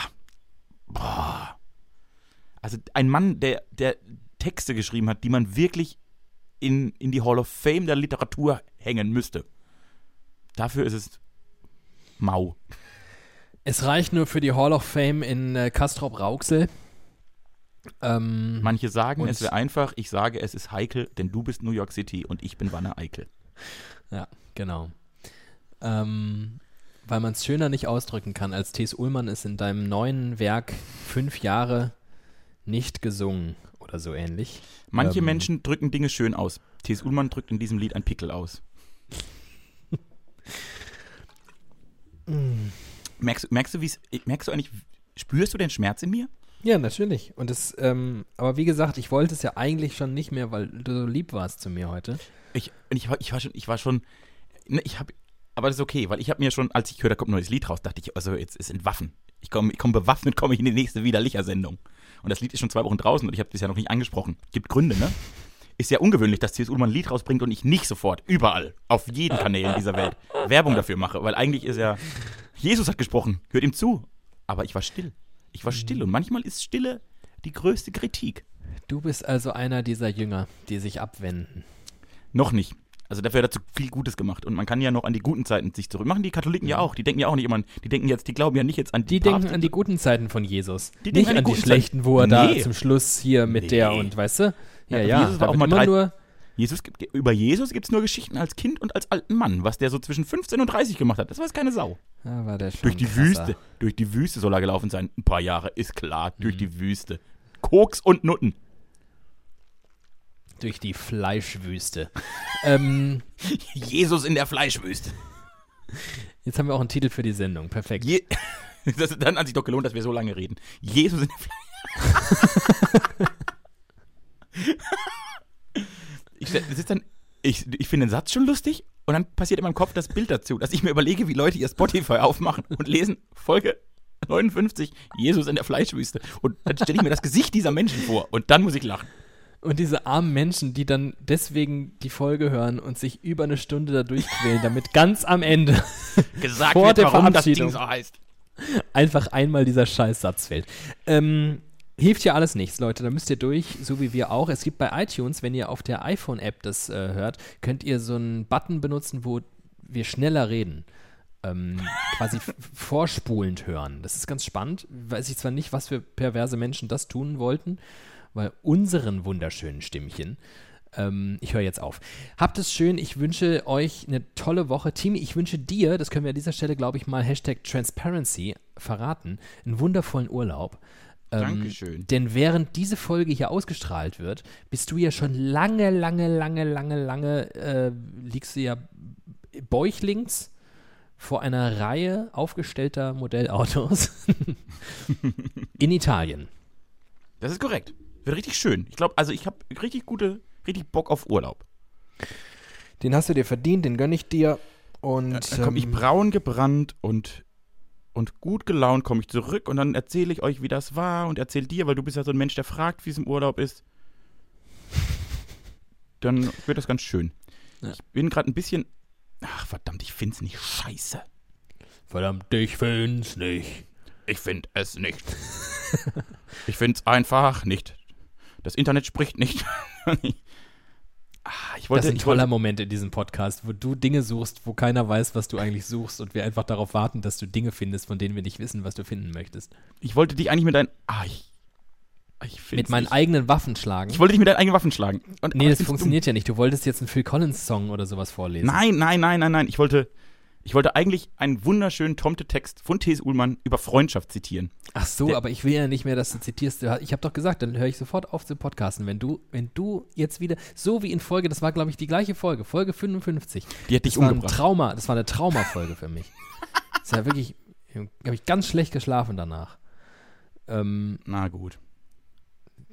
boah. Also ein Mann, der, der Texte geschrieben hat, die man wirklich in, in die Hall of Fame der Literatur hängen müsste. Dafür ist es mau. Es reicht nur für die Hall of Fame in äh, Castrop-Rauxel. Ähm, Manche sagen, es wäre einfach. Ich sage, es ist heikel, denn du bist New York City und ich bin Wanne Eickel. Ja, genau. Ähm, weil man es schöner nicht ausdrücken kann, als T.S. Ullmann es in deinem neuen Werk fünf Jahre nicht gesungen oder so ähnlich. Manche Ähm. Menschen drücken Dinge schön aus. T.S. Ullmann drückt in diesem Lied ein Pickel aus. merkst, du- merkst du, wie es, merkst du eigentlich, spürst du den Schmerz in mir? Ja, natürlich. Und es, ähm, aber wie gesagt, ich wollte es ja eigentlich schon nicht mehr, weil du so lieb warst zu mir heute. Ich, ich, war- ich war schon, ich war schon, ne, ich habe, aber das ist okay, weil ich habe mir schon, als ich höre, da kommt ein neues Lied raus, dachte ich, also jetzt ist entwaffen. Ich komme ich komm bewaffnet, komme ich in die nächste widerlicher Sendung. Und das Lied ist schon zwei Wochen draußen und ich habe das ja noch nicht angesprochen. Gibt Gründe, ne? Ist ja ungewöhnlich, dass C.S. Ullmann ein Lied rausbringt und ich nicht sofort, überall, auf jeden Kanälen dieser Welt Werbung dafür mache. Weil eigentlich ist ja, Jesus hat gesprochen, hört ihm zu. Aber ich war still. Ich war still und manchmal ist Stille die größte Kritik. Du bist also einer dieser Jünger, die sich abwenden. Noch nicht. Also dafür hat er zu viel Gutes gemacht. Und man kann ja noch an die guten Zeiten sich zurück. Machen die Katholiken ja auch. Die denken ja auch nicht immer, die denken jetzt, die glauben ja nicht jetzt an die, Die denken Papst- an die guten Zeiten von Jesus. Die nicht denken an die an die schlechten, wo er da Nee. zum Schluss hier mit der Nee. und weißt du? Ja, Ja, ja. Jesus war da auch mal drei- nur, Jesus gibt, über Jesus gibt es nur Geschichten als Kind und als alten Mann, was der so zwischen 15 und 30 gemacht hat. Das weiß keine Sau. Ja, war der schon Durch die krasser. Wüste. Durch die Wüste soll er gelaufen sein. Ein paar Jahre, ist klar. Durch Mhm. die Wüste. Koks und Nutten. Durch die Fleischwüste. ähm, Jesus in der Fleischwüste. jetzt haben wir auch einen Titel für die Sendung. Perfekt. Je das, dann hat sich doch gelohnt, dass wir so lange reden. Jesus in der Fleischwüste. ich, ich, ich finde den Satz schon lustig und dann passiert in meinem Kopf das Bild dazu, dass ich mir überlege, wie Leute ihr Spotify aufmachen und lesen Folge 59, Jesus in der Fleischwüste. Und dann stelle ich mir das Gesicht dieser Menschen vor und dann muss ich lachen. Und diese armen Menschen, die dann deswegen die Folge hören und sich über eine Stunde da durchquälen, damit ganz am Ende Gesagt Vor wird, der warum das Verabschiedung. Ding so heißt. einfach einmal dieser Scheißsatz fällt. Ähm, hilft ja alles nichts, Leute. Da müsst ihr durch, so wie wir auch. Es gibt bei iTunes, wenn ihr auf der iPhone-App das äh, hört, könnt ihr so einen Button benutzen, wo wir schneller reden. Ähm, quasi vorspulend hören. Das ist ganz spannend. Weiß ich zwar nicht, was für perverse Menschen das tun wollten, weil unseren wunderschönen Stimmchen. Ähm, ich höre jetzt auf. Habt es schön. Ich wünsche euch eine tolle Woche. Timi, ich wünsche dir, das können wir an dieser Stelle, glaube ich, mal Hashtag Transparency verraten, einen wundervollen Urlaub. Ähm, Dankeschön. Denn während diese Folge hier ausgestrahlt wird, bist du ja schon lange, lange, lange, lange, lange, äh, liegst du ja bäuchlings vor einer Reihe aufgestellter Modellautos in Italien. Das ist korrekt. Wird richtig schön. Ich glaube, also ich habe richtig gute, richtig Bock auf Urlaub. Den hast du dir verdient, den gönne ich dir. Und Dann komme ich ähm, braun gebrannt und, und gut gelaunt komme ich zurück und dann erzähle ich euch, wie das war und erzähl dir, weil du bist ja so ein Mensch, der fragt, wie es im Urlaub ist. Dann wird das ganz schön. Ja. Ich bin gerade ein bisschen. Ach, verdammt, ich find's nicht scheiße. verdammt, ich find's nicht. Ich find es nicht. ich find's einfach nicht. Das Internet spricht nicht. ah, ich Das wollte, ist ein ich toller wollte, Moment in diesem Podcast, wo du Dinge suchst, wo keiner weiß, was du eigentlich suchst und wir einfach darauf warten, dass du Dinge findest, von denen wir nicht wissen, was du finden möchtest. ich wollte dich eigentlich mit deinen. Ah, ich. Ich find's Mit meinen nicht. eigenen Waffen schlagen. Ich wollte dich mit deinen eigenen Waffen schlagen. Und, nee, das funktioniert ja nicht. Du wolltest jetzt einen Phil Collins-Song oder sowas vorlesen. Nein, nein, nein, nein, nein. Ich wollte, ich wollte eigentlich einen wunderschönen Tomte-Text von T.S. Ullmann über Freundschaft zitieren. Ach so, Der- aber ich will ja nicht mehr, dass du zitierst. Ich habe doch gesagt, dann höre ich sofort auf zu podcasten. Wenn du, wenn du jetzt wieder, so wie in Folge, das war, glaube ich, die gleiche Folge, Folge 55. Die hat dich Das war ein umgebracht. Trauma, das war eine Traumafolge für mich. Das ist ja wirklich, habe ich ganz schlecht geschlafen danach. Ähm, Na gut.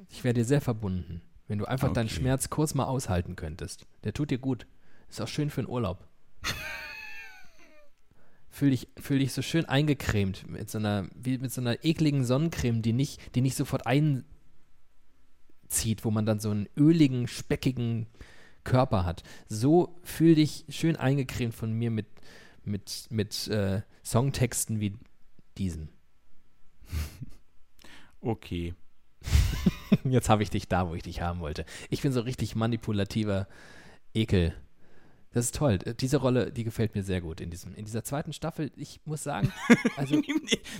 ich wäre dir sehr verbunden, wenn du einfach deinen Okay. Schmerz kurz mal aushalten könntest. Der tut dir gut. Ist auch schön für den Urlaub. Fühl dich, fühl dich so schön eingecremt mit so einer, wie mit so einer ekligen Sonnencreme, die nicht, die nicht sofort einzieht, wo man dann so einen öligen, speckigen Körper hat. So fühl dich schön eingecremt von mir mit, mit, mit äh, Songtexten wie diesem. Okay. Jetzt habe ich dich da, wo ich dich haben wollte. Ich bin so richtig manipulativer Ekel. Das ist toll. Äh, Diese Rolle, die gefällt mir sehr gut in, diesem, in dieser zweiten Staffel. Ich muss sagen, also,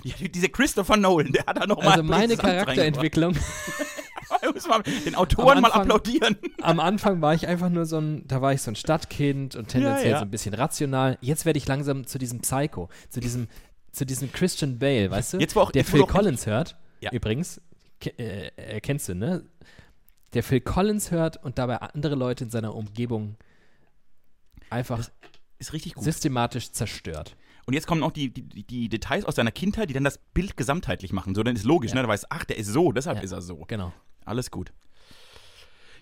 dieser Christopher Nolan, der hat da nochmal. also meine Charakterentwicklung muss den Autoren Am mal Anfang- applaudieren. Am Anfang war ich einfach nur so ein, da war ich so ein Stadtkind und tendenziell Ja, ja. so ein bisschen rational. Jetzt werde ich langsam zu diesem Psycho, zu diesem, zu diesem Christian Bale, weißt du? Jetzt, wo auch- der Phil auch- Collins hört, Ja. übrigens, äh, äh, kennst du, ne? Der Phil Collins hört und dabei andere Leute in seiner Umgebung einfach Ist richtig gut. systematisch zerstört. Und jetzt kommen auch die, die, die Details aus seiner Kindheit, die dann das Bild gesamtheitlich machen. So, dann ist logisch, Ja. ne? Da weiß, ach, der ist so, deshalb Ja. ist er so. Genau. Alles gut.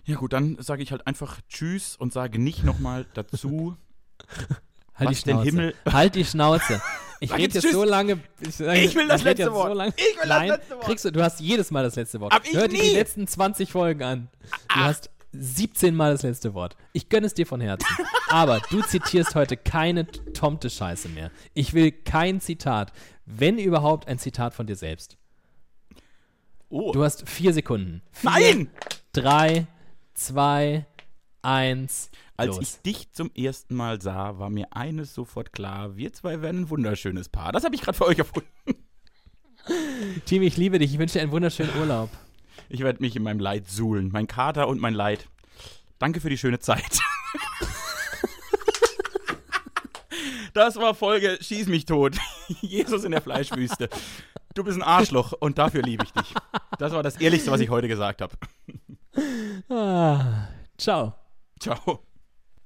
Ja gut, dann sage ich halt einfach Tschüss und sage nicht nochmal dazu, Halt Was die Schnauze. Himmel- Halt die Schnauze. Ich rede jetzt Tschüss. so lange. Ich, sag- Ich will das letzte Wort. So lang, Ich will das Nein, letzte Wort. Kriegst du, du hast jedes Mal das letzte Wort. Hab ich Hör dir die nie. letzten 20 Folgen an. Du hast 17 Mal das letzte Wort. Ich gönne es dir von Herzen. Aber du zitierst heute keine Tomte-Scheiße mehr. Ich will kein Zitat. Wenn überhaupt ein Zitat von dir selbst. oh, Du hast vier Sekunden. Vier, nein! Drei, zwei, eins. Als los. ich dich zum ersten Mal sah, war mir eines sofort klar, wir zwei werden ein wunderschönes Paar. Das habe ich gerade für euch erfunden. Team, ich liebe dich. Ich wünsche dir einen wunderschönen Urlaub. Ich werde mich in meinem Leid suhlen. Mein Kater und mein Leid. Danke für die schöne Zeit. Das war Folge Schieß mich tot. Jesus in der Fleischwüste. Du bist ein Arschloch und dafür liebe ich dich. Das war das Ehrlichste, was ich heute gesagt habe. Ah, ciao. Ciao.